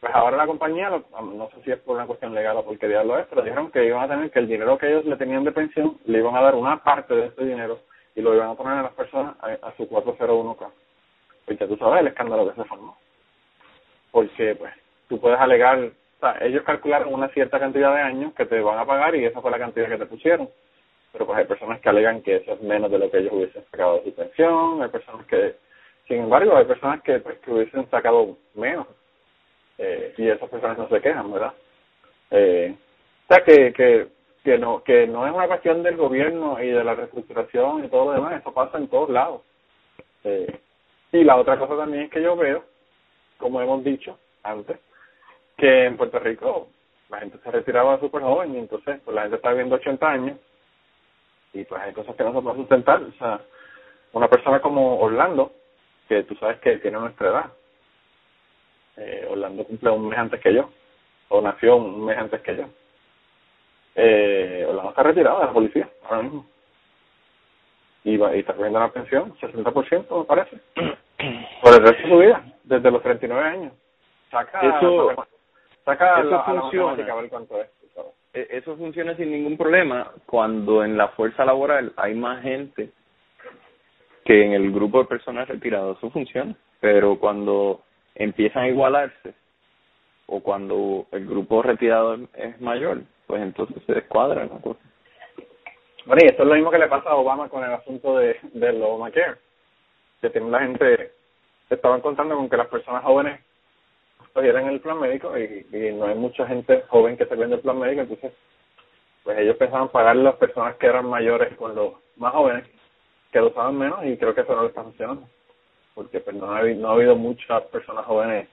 Pues ahora la compañía, no sé si es por una cuestión legal o por qué diablo es, pero dijeron que iban a tener que el dinero que ellos le tenían de pensión, le iban a dar una parte de ese dinero y lo iban a poner a las personas a, a su 401k porque tú sabes el escándalo que se formó. Porque, pues, tú puedes alegar, o sea, ellos calcularon una cierta cantidad de años que te van a pagar y esa fue la cantidad que te pusieron. Pero, pues, hay personas que alegan que eso es menos de lo que ellos hubiesen sacado de su pensión, hay personas que, sin embargo, hay personas que, pues, que hubiesen sacado menos. Eh, y esas personas no se quejan, ¿verdad? Eh, o sea, que, que, que, no, que no es una cuestión del gobierno y de la reestructuración y todo lo demás, eso pasa en todos lados. Eh, y la otra cosa también es que yo veo, como hemos dicho antes, que en Puerto Rico la gente se retiraba súper joven y entonces pues la gente está viviendo 80 años y pues hay cosas que no se pueden sustentar. O sea, una persona como Orlando, que tú sabes que tiene nuestra edad, eh, Orlando cumple un mes antes que yo, o nació un mes antes que yo. Eh, Orlando está retirado de la policía ahora mismo y, va, y está cogiendo una pensión, 60% me parece, por el resto de su vida, desde los 39 años. Saca, eso, saca eso funciona. E, eso funciona sin ningún problema cuando en la fuerza laboral hay más gente que en el grupo de personas retiradas. Eso funciona. Pero cuando empiezan a igualarse o cuando el grupo retirado es mayor, pues entonces se descuadra la cosa. Bueno, y esto es lo mismo que le pasa a Obama con el asunto de, del Obamacare, que tiene la gente, estaban contando con que las personas jóvenes cogieran el plan médico y, y no hay mucha gente joven que se vende el plan médico, entonces pues ellos pensaban pagar a las personas que eran mayores con los más jóvenes, que lo usaban menos y creo que eso no le está funcionando, porque pues no ha, no ha habido muchas personas jóvenes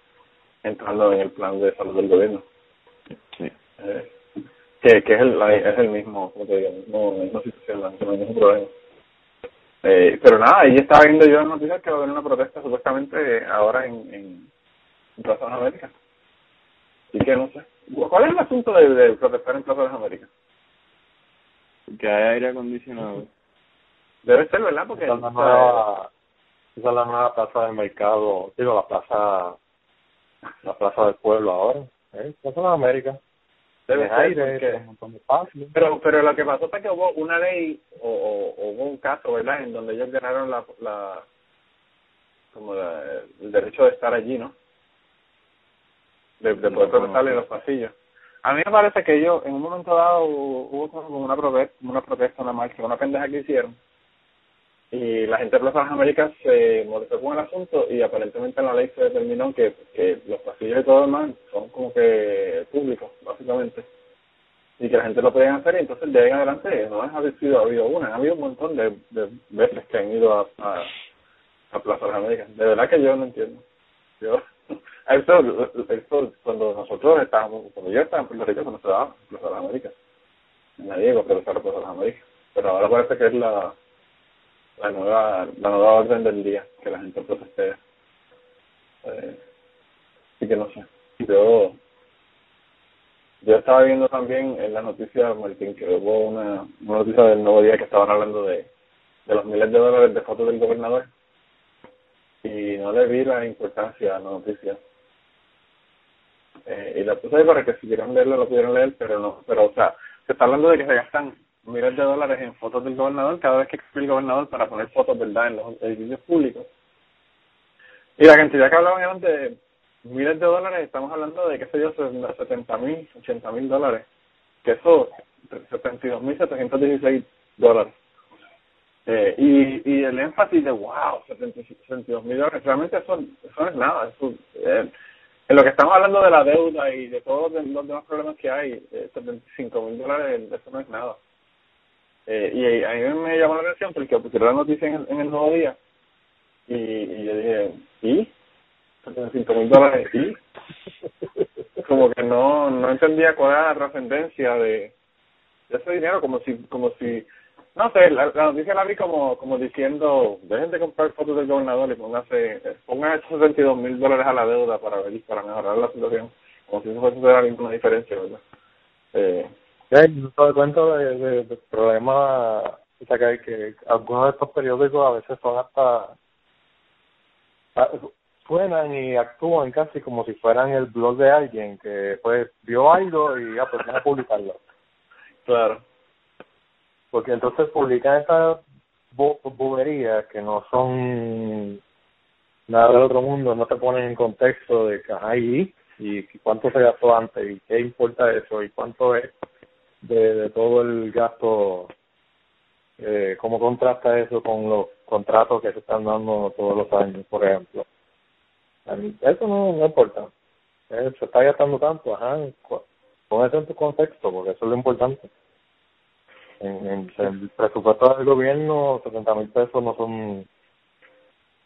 entrando en el plan de salud del gobierno. Sí. Eh, que, que es, el, es el mismo, como te digo, no, no situación, no hay problema. Eh, pero nada, ahí estaba viendo yo en noticias que va a haber una protesta supuestamente ahora en, en, Plaza de las Américas. Y que no sé. ¿Cuál es el asunto de, de protestar en Plaza de las Américas? Que hay aire acondicionado. Debe ser, ¿verdad? Porque esa es la nueva, esa es la nueva plaza del mercado, digo, la plaza, la plaza del pueblo ahora, ¿eh? Plaza de las Américas. Debe ser pero pero lo que pasó fue que hubo una ley o, o, hubo un caso verdad en donde ellos ganaron la la como el derecho de estar allí no de, de poder protestar en los pasillos. A mí me parece que ellos en un momento dado hubo como una protesta una protesta una marcha una pendeja que hicieron y la gente de Plaza de las Américas se molestó con el asunto y aparentemente en la ley se determinó que, que los pasillos y todo lo demás son como que públicos, básicamente, y que la gente lo podía hacer y entonces de ahí en adelante no ha habido, ha habido una, ha habido un montón de, de veces que han ido a, a, a Plaza de las Américas. De verdad que yo no entiendo. Yo, esto, esto cuando nosotros estábamos, cuando yo estaba en Puerto Rico, cuando se daba Plaza de las Américas, nadie iba a Plaza de las Américas, pero ahora parece que es la la nueva la nueva orden del día que la gente proteste eh, así que no sé. Yo yo estaba viendo también en la noticia Martín que hubo una, una noticia del nuevo día que estaban hablando de de los miles de dólares de fotos del gobernador. Y no le vi la importancia a la noticia. Eh, y la puse ahí para que si quieran leerlo lo pudieran leer pero no pero o sea se está hablando de que se gastan miles de dólares en fotos del gobernador cada vez que el gobernador para poner fotos, ¿verdad?, en los edificios públicos. Y la cantidad que hablaban eran de miles de dólares, estamos hablando de, qué sé yo, 70 mil, 80 mil dólares, que eso, 72 mil 716 dólares. Eh, y, y el énfasis de, wow, 72 mil dólares, realmente eso, eso no es nada. Eso, eh, en lo que estamos hablando de la deuda y de todos los demás problemas que hay, eh, 75 mil dólares, eso no es nada. Eh, y a mí me llamó la atención porque pusieron la noticia en el, en el nuevo día y, yo dije, ¿y? cinco mil dólares, ¿y? Como que no no entendía cuál era la trascendencia de, ese dinero, como si, como si, no sé, la, la noticia la vi como, como diciendo, dejen de comprar fotos del gobernador y póngase, pongan esos 62 mil dólares a la deuda para para mejorar la situación, como si eso fuese misma diferencia, ¿verdad? Eh, te cuento de, de, de problemas, o sea, que, que algunos de estos periódicos a veces son hasta, suenan y actúan casi como si fueran el blog de alguien que pues vio algo y ya pues van a publicarlo. Claro. Porque entonces publican estas boberías que no son nada del otro mundo, no te ponen en contexto de que hay y cuánto se gastó antes y qué importa eso y cuánto es de, de todo el gasto, eh, cómo contrasta eso con los contratos que se están dando todos los años, por ejemplo. Eso no, no importa. Eh, se está gastando tanto, ajá, pon eso en tu contexto, porque eso es lo importante. En, en, el presupuesto del gobierno, 70 mil pesos no son,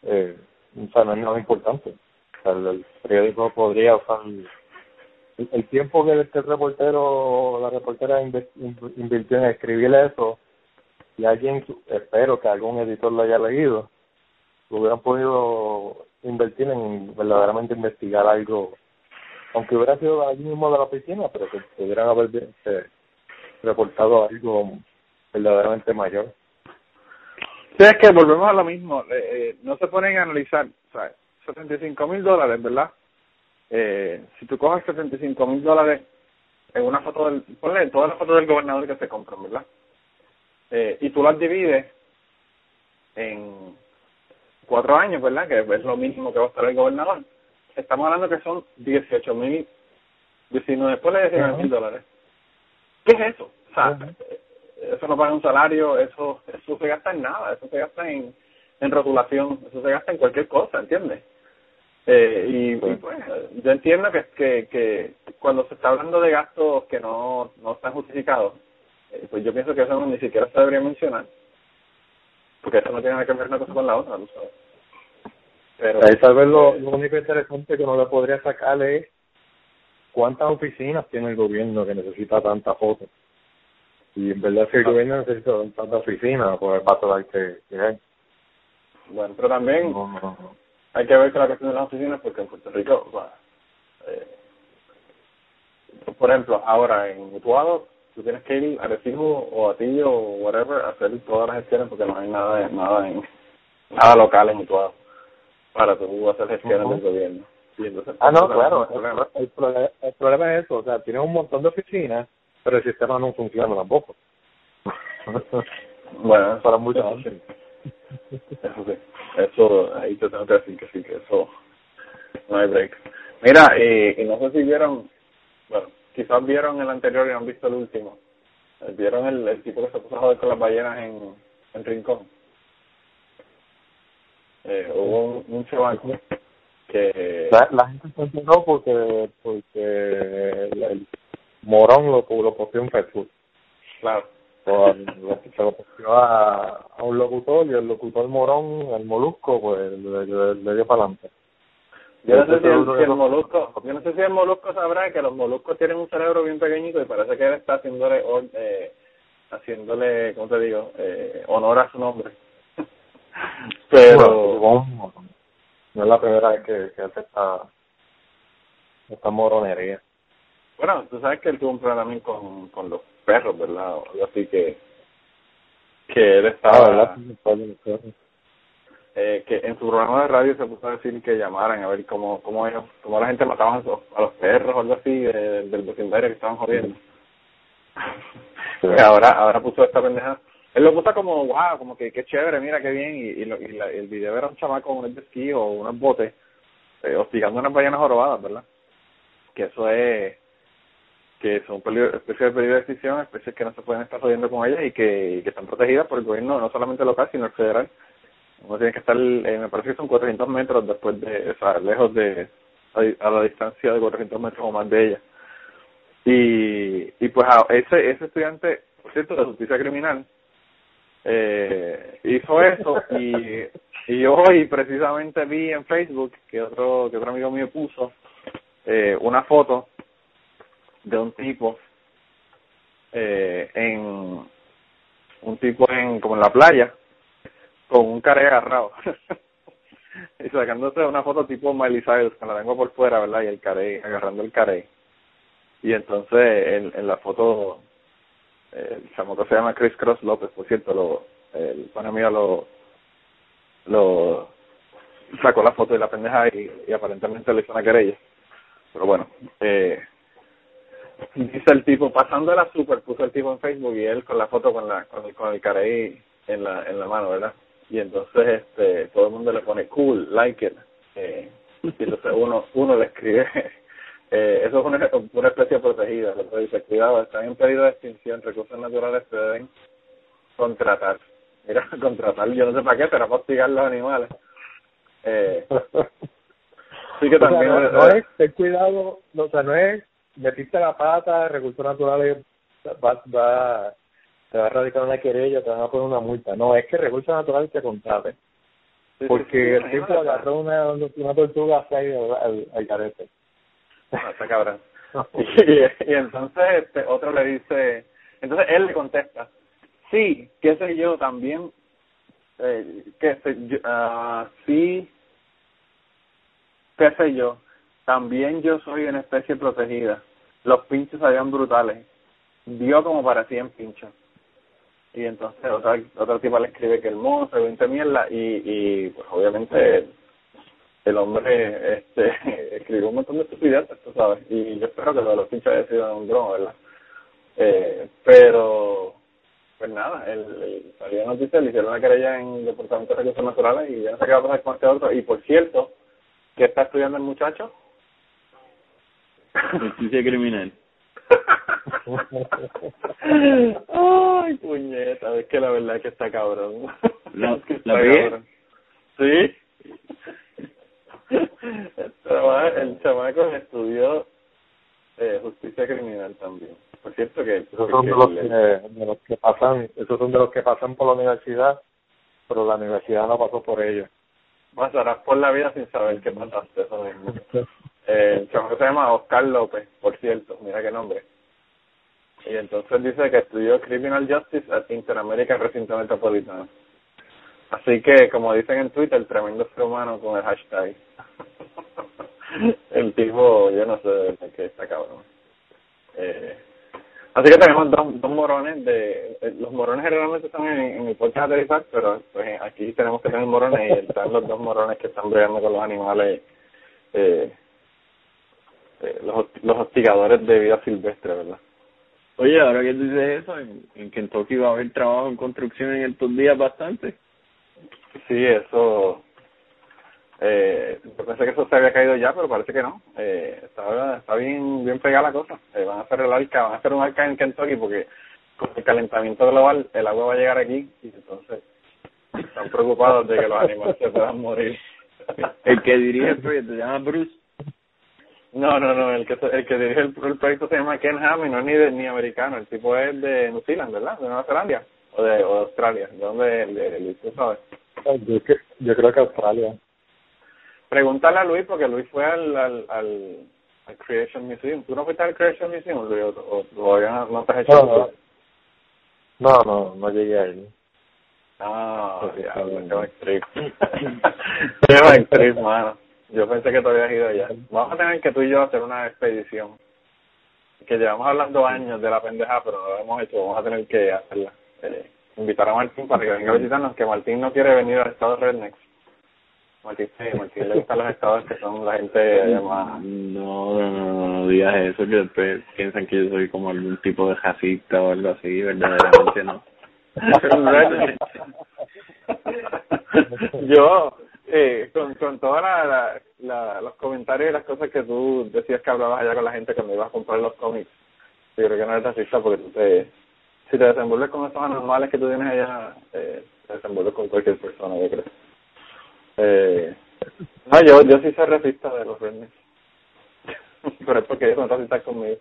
eh, o sea, no es nada importante. O sea, el, el periódico podría usar el tiempo que este reportero la reportera invirtió en escribir eso y alguien, espero que algún editor lo haya leído, hubieran podido invertir en verdaderamente investigar algo, aunque hubiera sido allí mismo de la oficina, pero que pudieran haber este, reportado algo verdaderamente mayor. Sí, es que volvemos a lo mismo, eh, eh, no se ponen a analizar, o sea, 75 mil dólares, ¿verdad? Eh, si tú coges 75 mil dólares en una foto del, ponle todas las fotos del gobernador que se compran, ¿verdad? Eh, y tú las divides en cuatro años, ¿verdad? Que es lo mínimo que va a estar el gobernador. Estamos hablando que son 18 mil, 19, ponle 19 mil dólares. ¿Qué es eso? O sea, eso no paga un salario, eso, eso se gasta en nada, eso se gasta en, en rotulación, eso se gasta en cualquier cosa, ¿entiendes? Eh, y, pues, yo entiendo que, que, que cuando se está hablando de gastos que no, no están justificados, eh, pues yo pienso que eso ni siquiera se debería mencionar, porque eso no tiene nada que ver una cosa con la otra, sabes? Pero, Ahí tal vez lo, lo único interesante que no le podría sacar es cuántas oficinas tiene el gobierno que necesita tanta foto. Y en verdad si el ah. gobierno necesita tantas oficinas, pues va a tener que, que Bueno, pero también hay que ver con la cuestión de las oficinas porque en Puerto Rico, eh, por ejemplo, ahora en Mutuado, tú tienes que ir a Recibo o a Tillo o whatever a hacer todas las gestiones porque no hay nada nada en nada local en Mutuado para tú hacer gestiones del gobierno. ah, no, claro. El, el, problema es eso. O sea, tienes un montón de oficinas, pero el sistema no funciona tampoco. bueno, para muchas Eso sí. Eso, ahí te tengo que decir que sí, que eso no hay break. Mira, y, y no sé si vieron, bueno, quizás vieron el anterior y han visto el último. Vieron el, el tipo que se puso a joder con las ballenas en, en Rincón. eh, hubo un, un que... La, la gente se enteró porque, porque el, Morón lo, lo posteó en Facebook. Claro. Lo, se lo posteó a, a un locutor y el locutor Morón, el Molusco, pues le, le, dio para adelante. Yo no, sé si el, si el, molusco, yo no sé si el molusco sabrá que los moluscos tienen un cerebro bien pequeñito y parece que él está haciéndole, eh, haciéndole, ¿cómo te digo?, eh, honor a su nombre. Pero... no es la primera vez que, que hace esta, esta moronería. Bueno, tú sabes que él tuvo un problema también con, con los perros, ¿verdad? O algo así que, que él estaba... Ah, eh, que en su programa de radio se puso a decir que llamaran a ver cómo, cómo ellos, cómo la gente mataba a los, a los perros o algo así del vecindario que estaban jodiendo. ahora, ahora puso esta pendeja. Él lo puso como, wow, como que qué chévere, mira qué bien. Y, y, lo, y el video era un chamaco con un esquí o unos botes eh, hostigando unas ballenas jorobadas, ¿verdad? Que eso es que son especies de peligro de extinción, especies que no se pueden estar jodiendo con ellas y que, que están protegidas por el gobierno no solamente local, sino el federal. Uno tiene que estar, eh, me parece que son 400 metros después de, o sea, lejos de, a, la distancia de 400 metros o más de ella. Y, y pues ese, ese estudiante, por cierto, de justicia criminal, eh, hizo eso y, y hoy precisamente vi en Facebook que otro, que otro amigo mío puso eh, una foto de un tipo eh, en un tipo en como en la playa con un carey agarrado. Y sacándose una foto tipo Miley Cyrus con la lengua por fuera verdad y el carey agarrando el carey y entonces en, en la foto el chamaco se llama Chris Cross López por cierto lo el pana mío lo lo sacó la foto de la pendeja y, y aparentemente le hizo una querella. Pero bueno eh dice el tipo pasando la super puso el tipo en Facebook y él con la foto con la con el con el carey en la en la mano verdad y entonces este todo el mundo le pone cool like it eh, y entonces uno uno le escribe eh, eso es una, una especie protegida lo dice cuidado están en peligro de extinción recursos naturales se deben contratar mira contratar yo no sé para qué pero para hostigar los animales. Eh sí que también no, es ten cuidado o sea no es metiste la pata, recursos naturales, va, va, te va a radicar una querella, te van a poner una multa. No, es que recursos naturales te contraten. Porque el tipo agarró una, una tortuga ahí al, al carete. Ah, está cabrón. y, y, entonces este otro le dice, entonces él le contesta, sí, qué sé yo, también, eh, qué sé yo, uh, sí, qué sé yo, también yo soy una especie protegida. Los pinchos salían brutales. Dio como para 100 pinchos. Y entonces otra, otra tipa le escribe que se 20 mierda y, y pues obviamente el, hombre este escribió un montón de estupideces, tú sabes. Y yo espero que los pinchos haya sido un dron, ¿verdad? Eh, pero pues nada, el, el, salió noticia, le hicieron una querella en el Departamento de Recursos Naturales y ya no sé qué va a pasar con este otro. Y por cierto, ¿qué está estudiando el muchacho? Justicia criminal. Ay, puñeta, es que la verdad es que está cabrón. ¿La, la Sí. El chamaco, estudió eh, justicia criminal también. Por cierto que... Esos son de, los que, de los que pasan, esos son de los que pasan por la universidad, pero la universidad no pasó por ellos. Pasarás por la vida sin saber qué pasaste, eso mismo. Eh, el se llama Oscar López, por cierto, mira qué nombre. Y entonces dice que estudió Criminal Justice at Interamerican Recinto Metropolitano. Así que, como dicen en Twitter, tremendo ser humano con el hashtag. el tipo, yo no sé de qué está cabrón. Eh, así que tenemos dos, dos morones de... Eh, los morones generalmente están en, el podcast aterrizar, pero pues aquí tenemos que tener morones y están los dos morones que están bregando con los animales eh, eh, los, los hostigadores de vida silvestre, ¿verdad? Oye, ahora que tú dices eso, en, en Kentucky va a haber trabajo en construcción en estos días bastante. Sí, eso. Eh, yo pensé que eso se había caído ya, pero parece que no. Eh, está, está bien bien pegada la cosa. Eh, van a hacer el arca, van a hacer un arca en Kentucky porque con el calentamiento global el agua va a llegar aquí y entonces Están preocupados de que los animales se puedan morir. El que dirige el proyecto se llama Bruce. No, no, no, el que el que dirige el, proyecto se llama Ken Ham y no es ni, de, ni americano, el tipo es de New Zealand, ¿verdad? De Nueva Zelanda o de, o de Australia, ¿de dónde es ¿Tú sabes? Yo, yo creo que Australia. Pregúntale a Luis, porque Luis fue al, al, al, Creation Museum. ¿Tú no fuiste al Creation Museum, Luis, o, o, no te has hecho? No, no, no, no, llegué ahí. Ah, ya, qué actriz. qué actriz, mano. Yo pensé que te habías ido allá. Vamos a tener que tú y yo hacer una expedición. Que llevamos hablando años de la pendeja, pero no lo hemos hecho. Vamos a tener que hacerla. Eh, invitar a Martín para que venga a visitarnos, que Martín no quiere venir al estado de Rednex Martín, sí, Martín le gustan los estados que son la gente más... No, no, no, no digas eso, que después piensan que yo soy como algún tipo de jacista o algo así, verdaderamente no. yo, eh, con, con todos la, los comentarios y las cosas que tú decías que hablabas allá con la gente cuando ibas a comprar los cómics, yo creo que no eres racista porque tú te, si te desenvuelves con esos anormales que tú tienes allá, eh, te desenvuelves con cualquier persona, yo creo. Eh, no, yo, yo sí soy racista de los rednecks. pero es porque ellos son racistas conmigo.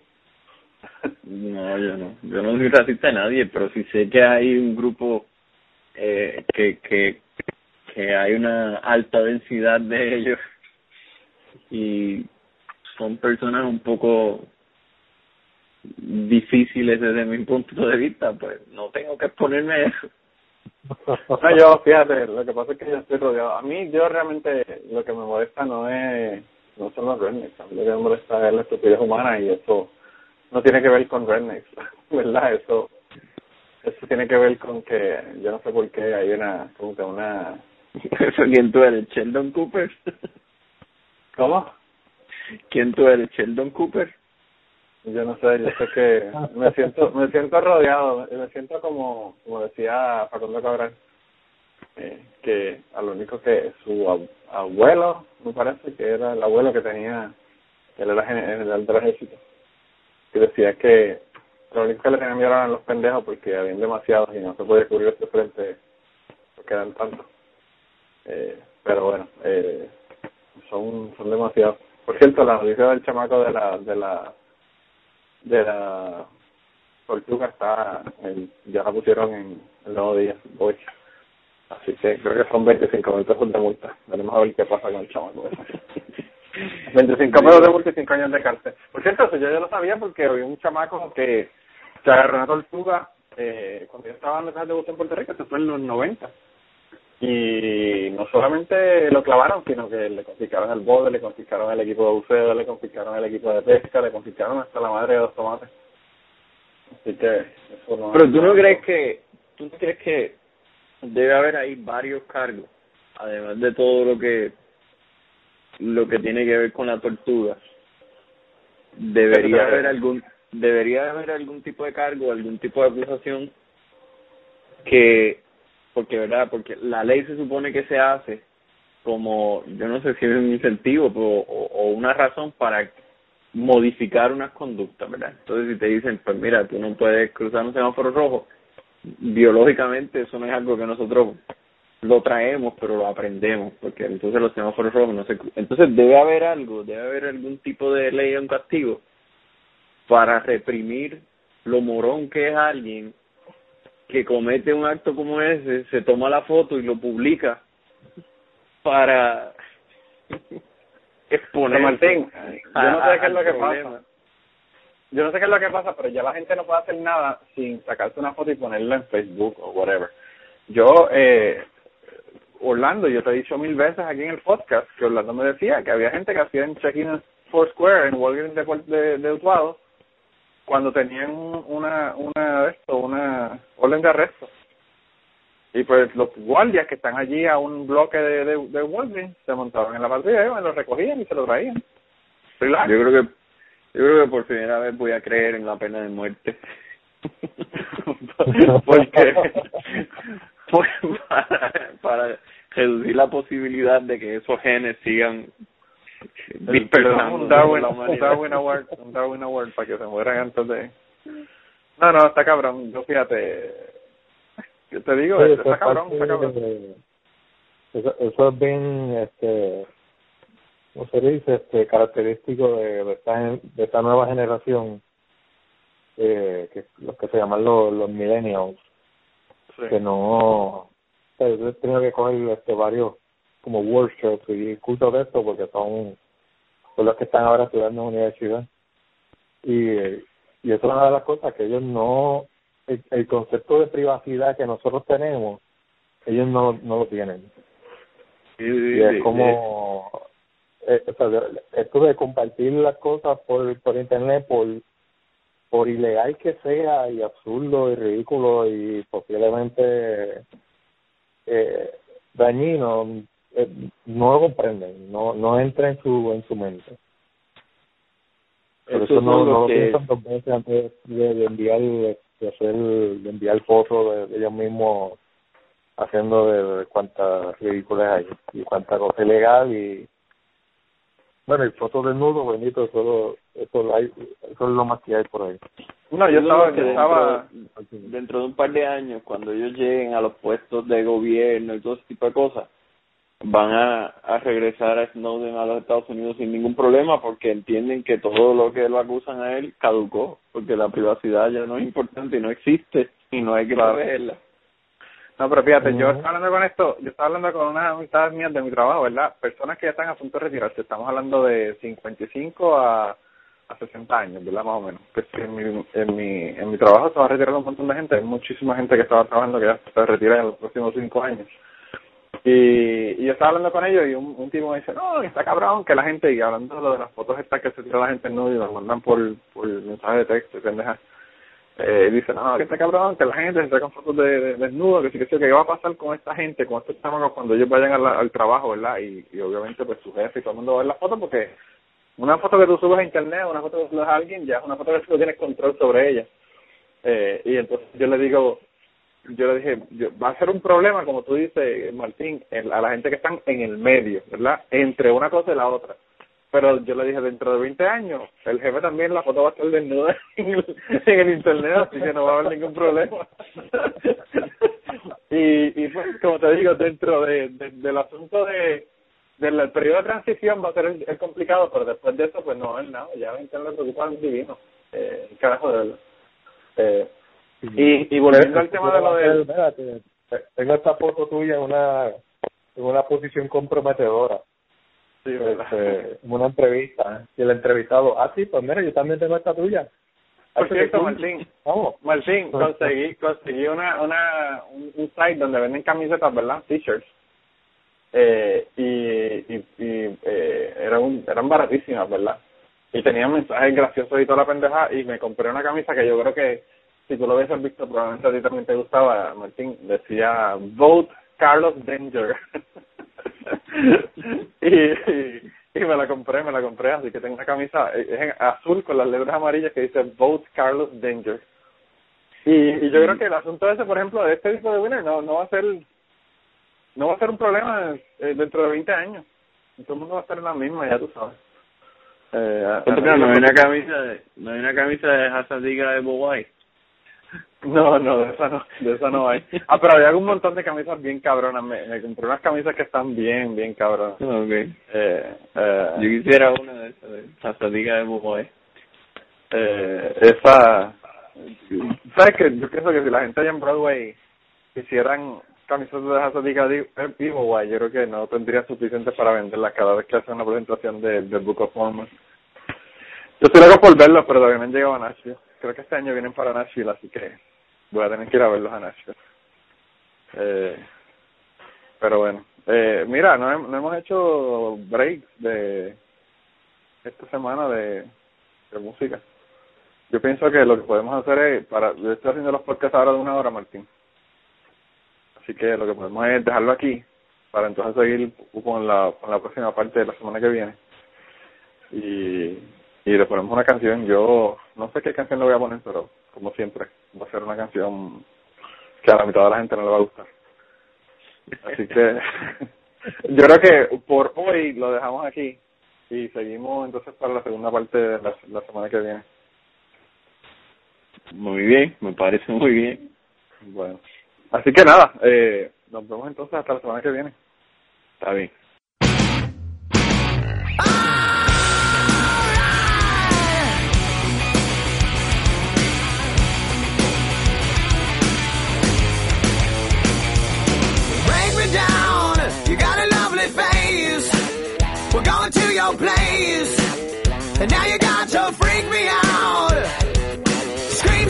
no, yo no. Yo no soy racista de nadie, pero sí sé que hay un grupo eh, que, que, que hay una alta densidad de ellos y son personas un poco difíciles desde mi punto de vista, pues no tengo que exponerme a eso. No, yo, fíjate, lo que pasa es que yo estoy rodeado. A mí, yo realmente, lo que me molesta no es, no son los rednecks, a mí lo que me molesta es la estupidez humana y eso no tiene que ver con rednecks, ¿verdad? Eso, eso tiene que ver con que, yo no sé por qué hay una, como que una... ¿Quién tú eres, Sheldon Cooper? ¿Cómo? ¿Quién tú eres, Sheldon Cooper? Yo no sé, yo sé que me siento me siento rodeado, me siento como como decía Facundo Cabral, eh, que a lo único que su abuelo, me parece que era el abuelo que tenía, él era general del ejército, que decía que lo único que le tenían miedo eran los pendejos porque habían demasiados y no se podía cubrir este frente porque eran tantos. Eh, pero bueno, eh, son son demasiados. Por cierto, la noticia del chamaco de la de la de la tortuga está en, ya la pusieron en el nuevo día hoy así que creo que son 25 mil pesos de multa. Veremos a ver qué pasa con el chamaco. 25 pesos de multa y 5 años de cárcel. Por cierto eso yo ya lo sabía porque había un chamaco que se agarró una tortuga eh, cuando yo estaba en el de en Puerto Rico eso fue en los 90 y no solamente lo clavaron, sino que le confiscaron el bote, le confiscaron el equipo de buceo, le confiscaron el equipo de pesca, le confiscaron hasta la madre de los tomates. Así que eso no Pero tú no crees que, tú crees que debe haber ahí varios cargos, además de todo lo que lo que tiene que ver con la tortuga. Debería haber algún debería haber algún tipo de cargo, algún tipo de acusación que porque verdad porque la ley se supone que se hace como yo no sé si es un incentivo o, una razón para modificar unas conductas verdad entonces si te dicen pues mira tú no puedes cruzar un semáforo rojo biológicamente eso no es algo que nosotros lo traemos pero lo aprendemos porque entonces los semáforos rojos no se entonces debe haber algo debe haber algún tipo de ley o un castigo para reprimir lo morón que es alguien que comete un acto como ese, se toma la foto y lo publica para exponer. Martín, yo no sé qué es lo que pasa. Yo no sé qué es lo que pasa, pero ya la gente no puede hacer nada sin sacarse una foto y ponerla en Facebook o whatever. Yo, eh, Orlando, yo te he dicho mil veces aquí en el podcast que Orlando me decía que había gente que hacía en check-in en Foursquare, en Walgreens de, de, de Utuado, cuando tenían una una esto una orden de arresto. Y pues los guardias que están allí a un bloque de de, de se montaban en la patrulla lo recogían y se lo traían. Yo creo que yo creo que por primera vez voy a creer en la pena de muerte. Porque para, para reducir la posibilidad de que esos genes sigan un Darwin, un Darwin Award, un Darwin Award para que se mueran antes de... No, no, está cabrón. Yo fíjate, te digo, está cabrón, está cabrón. eso, eso es bien, este, ¿cómo se dice? Este, característico de, de, esta, de esta nueva generación, eh, que los que se llaman los, los millennials, que no, he tenido que coger este, varios como workshops y cursos de esto porque son, son los que están ahora estudiando en la universidad. Y, y eso es una de las cosas que ellos no, el, concepto de privacidad que nosotros tenemos, ellos no, no lo tienen. y es como, eh, esto de compartir las cosas por, por internet, por por ilegal que sea y absurdo y ridículo y posiblemente eh, dañino, eh, no lo comprenden, no no entra en su en su mente. Por eso, no, no lo piensan dos veces antes de, enviar de hacer de enviar fotos de, ellos mismos haciendo de, cuántas ridículas hay y cuánta cosa ilegal y bueno y fotos desnudo bonito eso eso hay eso es lo más que hay por ahí no yo estaba que estaba dentro de un par de años cuando ellos lleguen a los puestos de gobierno y todo ese tipo de cosas van a, a regresar a Snowden a los Estados Unidos sin ningún problema porque entienden que todo lo que lo acusan a él caducó, porque la privacidad ya no es importante y no existe y no hay que protegerla. No, pero fíjate, yo estaba hablando con esto, yo estaba hablando con unas amistades mías de mi trabajo, ¿verdad? Personas que ya están a punto de retirarse, estamos hablando de 55 a, a 60 años, ¿verdad? Más o menos. Que en mi, en mi, en mi trabajo se va a retirar un montón de gente, hay muchísima gente que estaba trabajando que ya se retira en los próximos 5 años y, yo estaba hablando con ellos y un, un tipo me dice, no, está cabrón que la gente, y hablando de las fotos estas que se tira la gente en y las mandan por, por mensaje de texto y pendeja, eh, dice, no, que está cabrón que la gente se saca fotos de, de desnudo, que sí que sí, que qué va a pasar con esta gente, con estos chamacos cuando ellos vayan al, trabajo, ¿verdad? Y, y obviamente pues su jefe y todo el mundo va a ver las fotos porque una foto que tú subes a internet, una foto que subes a alguien, ya es una foto que tú tienes control sobre ella. Eh, y entonces yo le digo, yo le dije, va a ser un problema, como tú dices, Martín, a la gente que están en el medio, ¿verdad? Entre una cosa y la otra. Pero yo le dije, dentro de 20 años, el jefe también la foto va a estar desnuda en el, en el internet, así que no va a haber ningún problema. y, y pues, como te digo, dentro de, del asunto de del periodo de transición va a ser el, complicado, pero después de eso, pues no es nada, ya que le preocupa divino. Eh, carajo de verdad. Eh, y, y volviendo al tema de lo de... tengo esta foto tuya en una, en una posición comprometedora. Sí, este, en una entrevista. Y el entrevistado, ah, sí, pues mira, yo también tengo esta tuya. Por cierto, Martín, Vamos. Martín, conseguí, conseguí una, una, un, site donde venden camisetas, ¿verdad? T-shirts. Eh, y y, y eh, eran, eran baratísimas, ¿verdad? Y tenían mensajes graciosos y toda la pendeja y me compré una camisa que yo creo que si tú lo hubieses visto, probablemente a ti también te gustaba, Martín, decía Vote Carlos Danger. y, y, me la compré, me la compré, así que tengo una camisa, es en azul con las letras amarillas que dice Vote Carlos Danger. Y, y yo creo que el asunto ese, por ejemplo, de este tipo de winner no, no va a ser no va a ser un problema eh, dentro de 20 años. Todo el mundo va a estar en la misma, ya tú sabes. Eh, no hay una camisa de, no hay una camisa de Hasadiga de Bowai. No, no, de esa no, de esa no hay. Ah, pero había un montón de camisas bien cabronas. Me, me compré unas camisas que están bien, bien cabronas. Okay. Eh, eh, Yo quisiera una de esas, de Sastadiga de Bujoy. Eh, esa... ¿Sabes que Yo pienso que si la gente allá en Broadway hicieran camisas de Hasadiga de Bujoy, yo creo que no tendría suficiente para venderlas cada vez que hacen una presentación del de Book of Mormon. Yo estoy loco por verlos, pero todavía no han llegado a Nashville creo que este año vienen para Nashville, así que voy a tener que ir a verlos a Nashville. Eh, pero bueno, eh, mira, no, no hemos hecho breaks de esta semana de, música. Yo pienso que lo que podemos hacer es, para, yo estoy haciendo los podcasts ahora de una hora, Martín. Así que lo que podemos es dejarlo aquí para entonces seguir con la, con la próxima parte de la semana que viene. Y y le ponemos una canción. Yo no sé qué canción le voy a poner, pero como siempre, va a ser una canción que a la mitad de la gente no le va a gustar. Así que yo creo que por hoy lo dejamos aquí y seguimos entonces para la segunda parte de la, la semana que viene. Muy bien, me parece muy bien. Bueno, así que nada, eh, nos vemos entonces hasta la semana que viene. Está bien.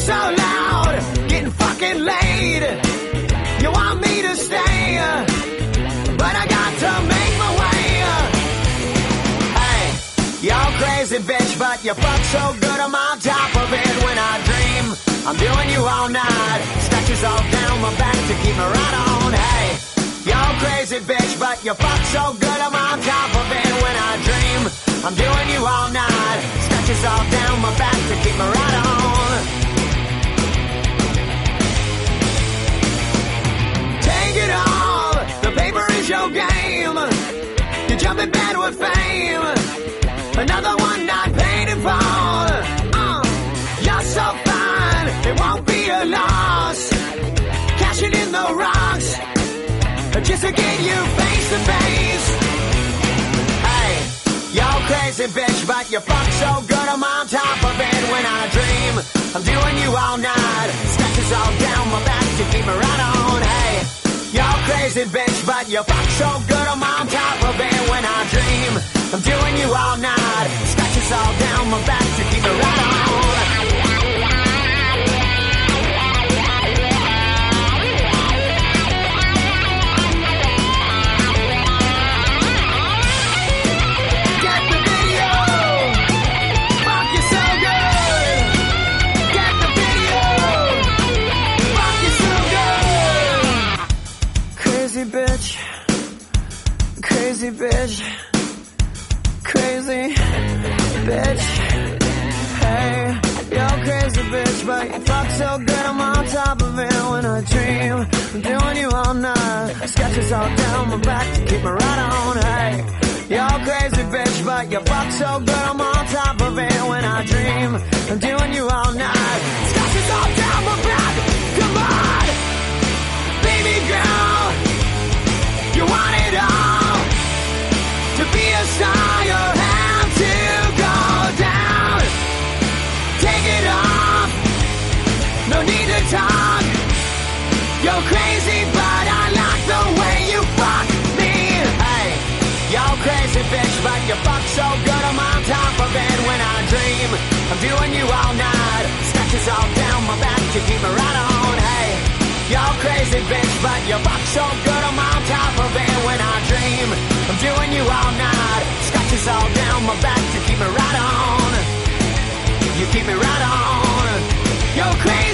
So loud, getting fucking laid. You want me to stay, but I got to make my way. Hey, you're crazy bitch, but you fuck so good I'm on top of it when I dream. I'm doing you all night. Scratches all down my back to keep me right on. Hey. You're crazy bitch, but you fuck so good I'm on top of it when I dream. I'm doing you all night. Scratches all down my back to keep me right on. Jump in bed with fame. Another one not paid in full. Uh, you're so fine, it won't be a loss. Cashing in the rocks just to get you face to face. Hey, you're crazy bitch, but you fuck so good I'm on top of it when I dream. I'm doing you all night, scratches all down crazy bitch, but you fuck so good I'm on top of it when I dream. I'm doing you all night, scratches all down my back to keep me right on. Crazy bitch. Crazy bitch. Hey, you're crazy bitch, but you fuck so good I'm on top of it when I dream. I'm doing you all night. Sketches all down my back to keep me right on. Hey, you're crazy bitch, but you fuck so good I'm on top of it when I dream. I'm doing you all night. Sketches all down my back. Come on, baby girl. You want it you have to go down. Take it off. No need to talk. Yo crazy, but I like the way you fuck so good I'm on top of it when I dream. I'm doing you all night, scratches all down my back to keep me right on. Hey, you're crazy bitch, but you fuck so good I'm on top of it when I dream. I'm doing you all night. Scratches all down my back. You keep me right on. You keep me right on. You're crazy.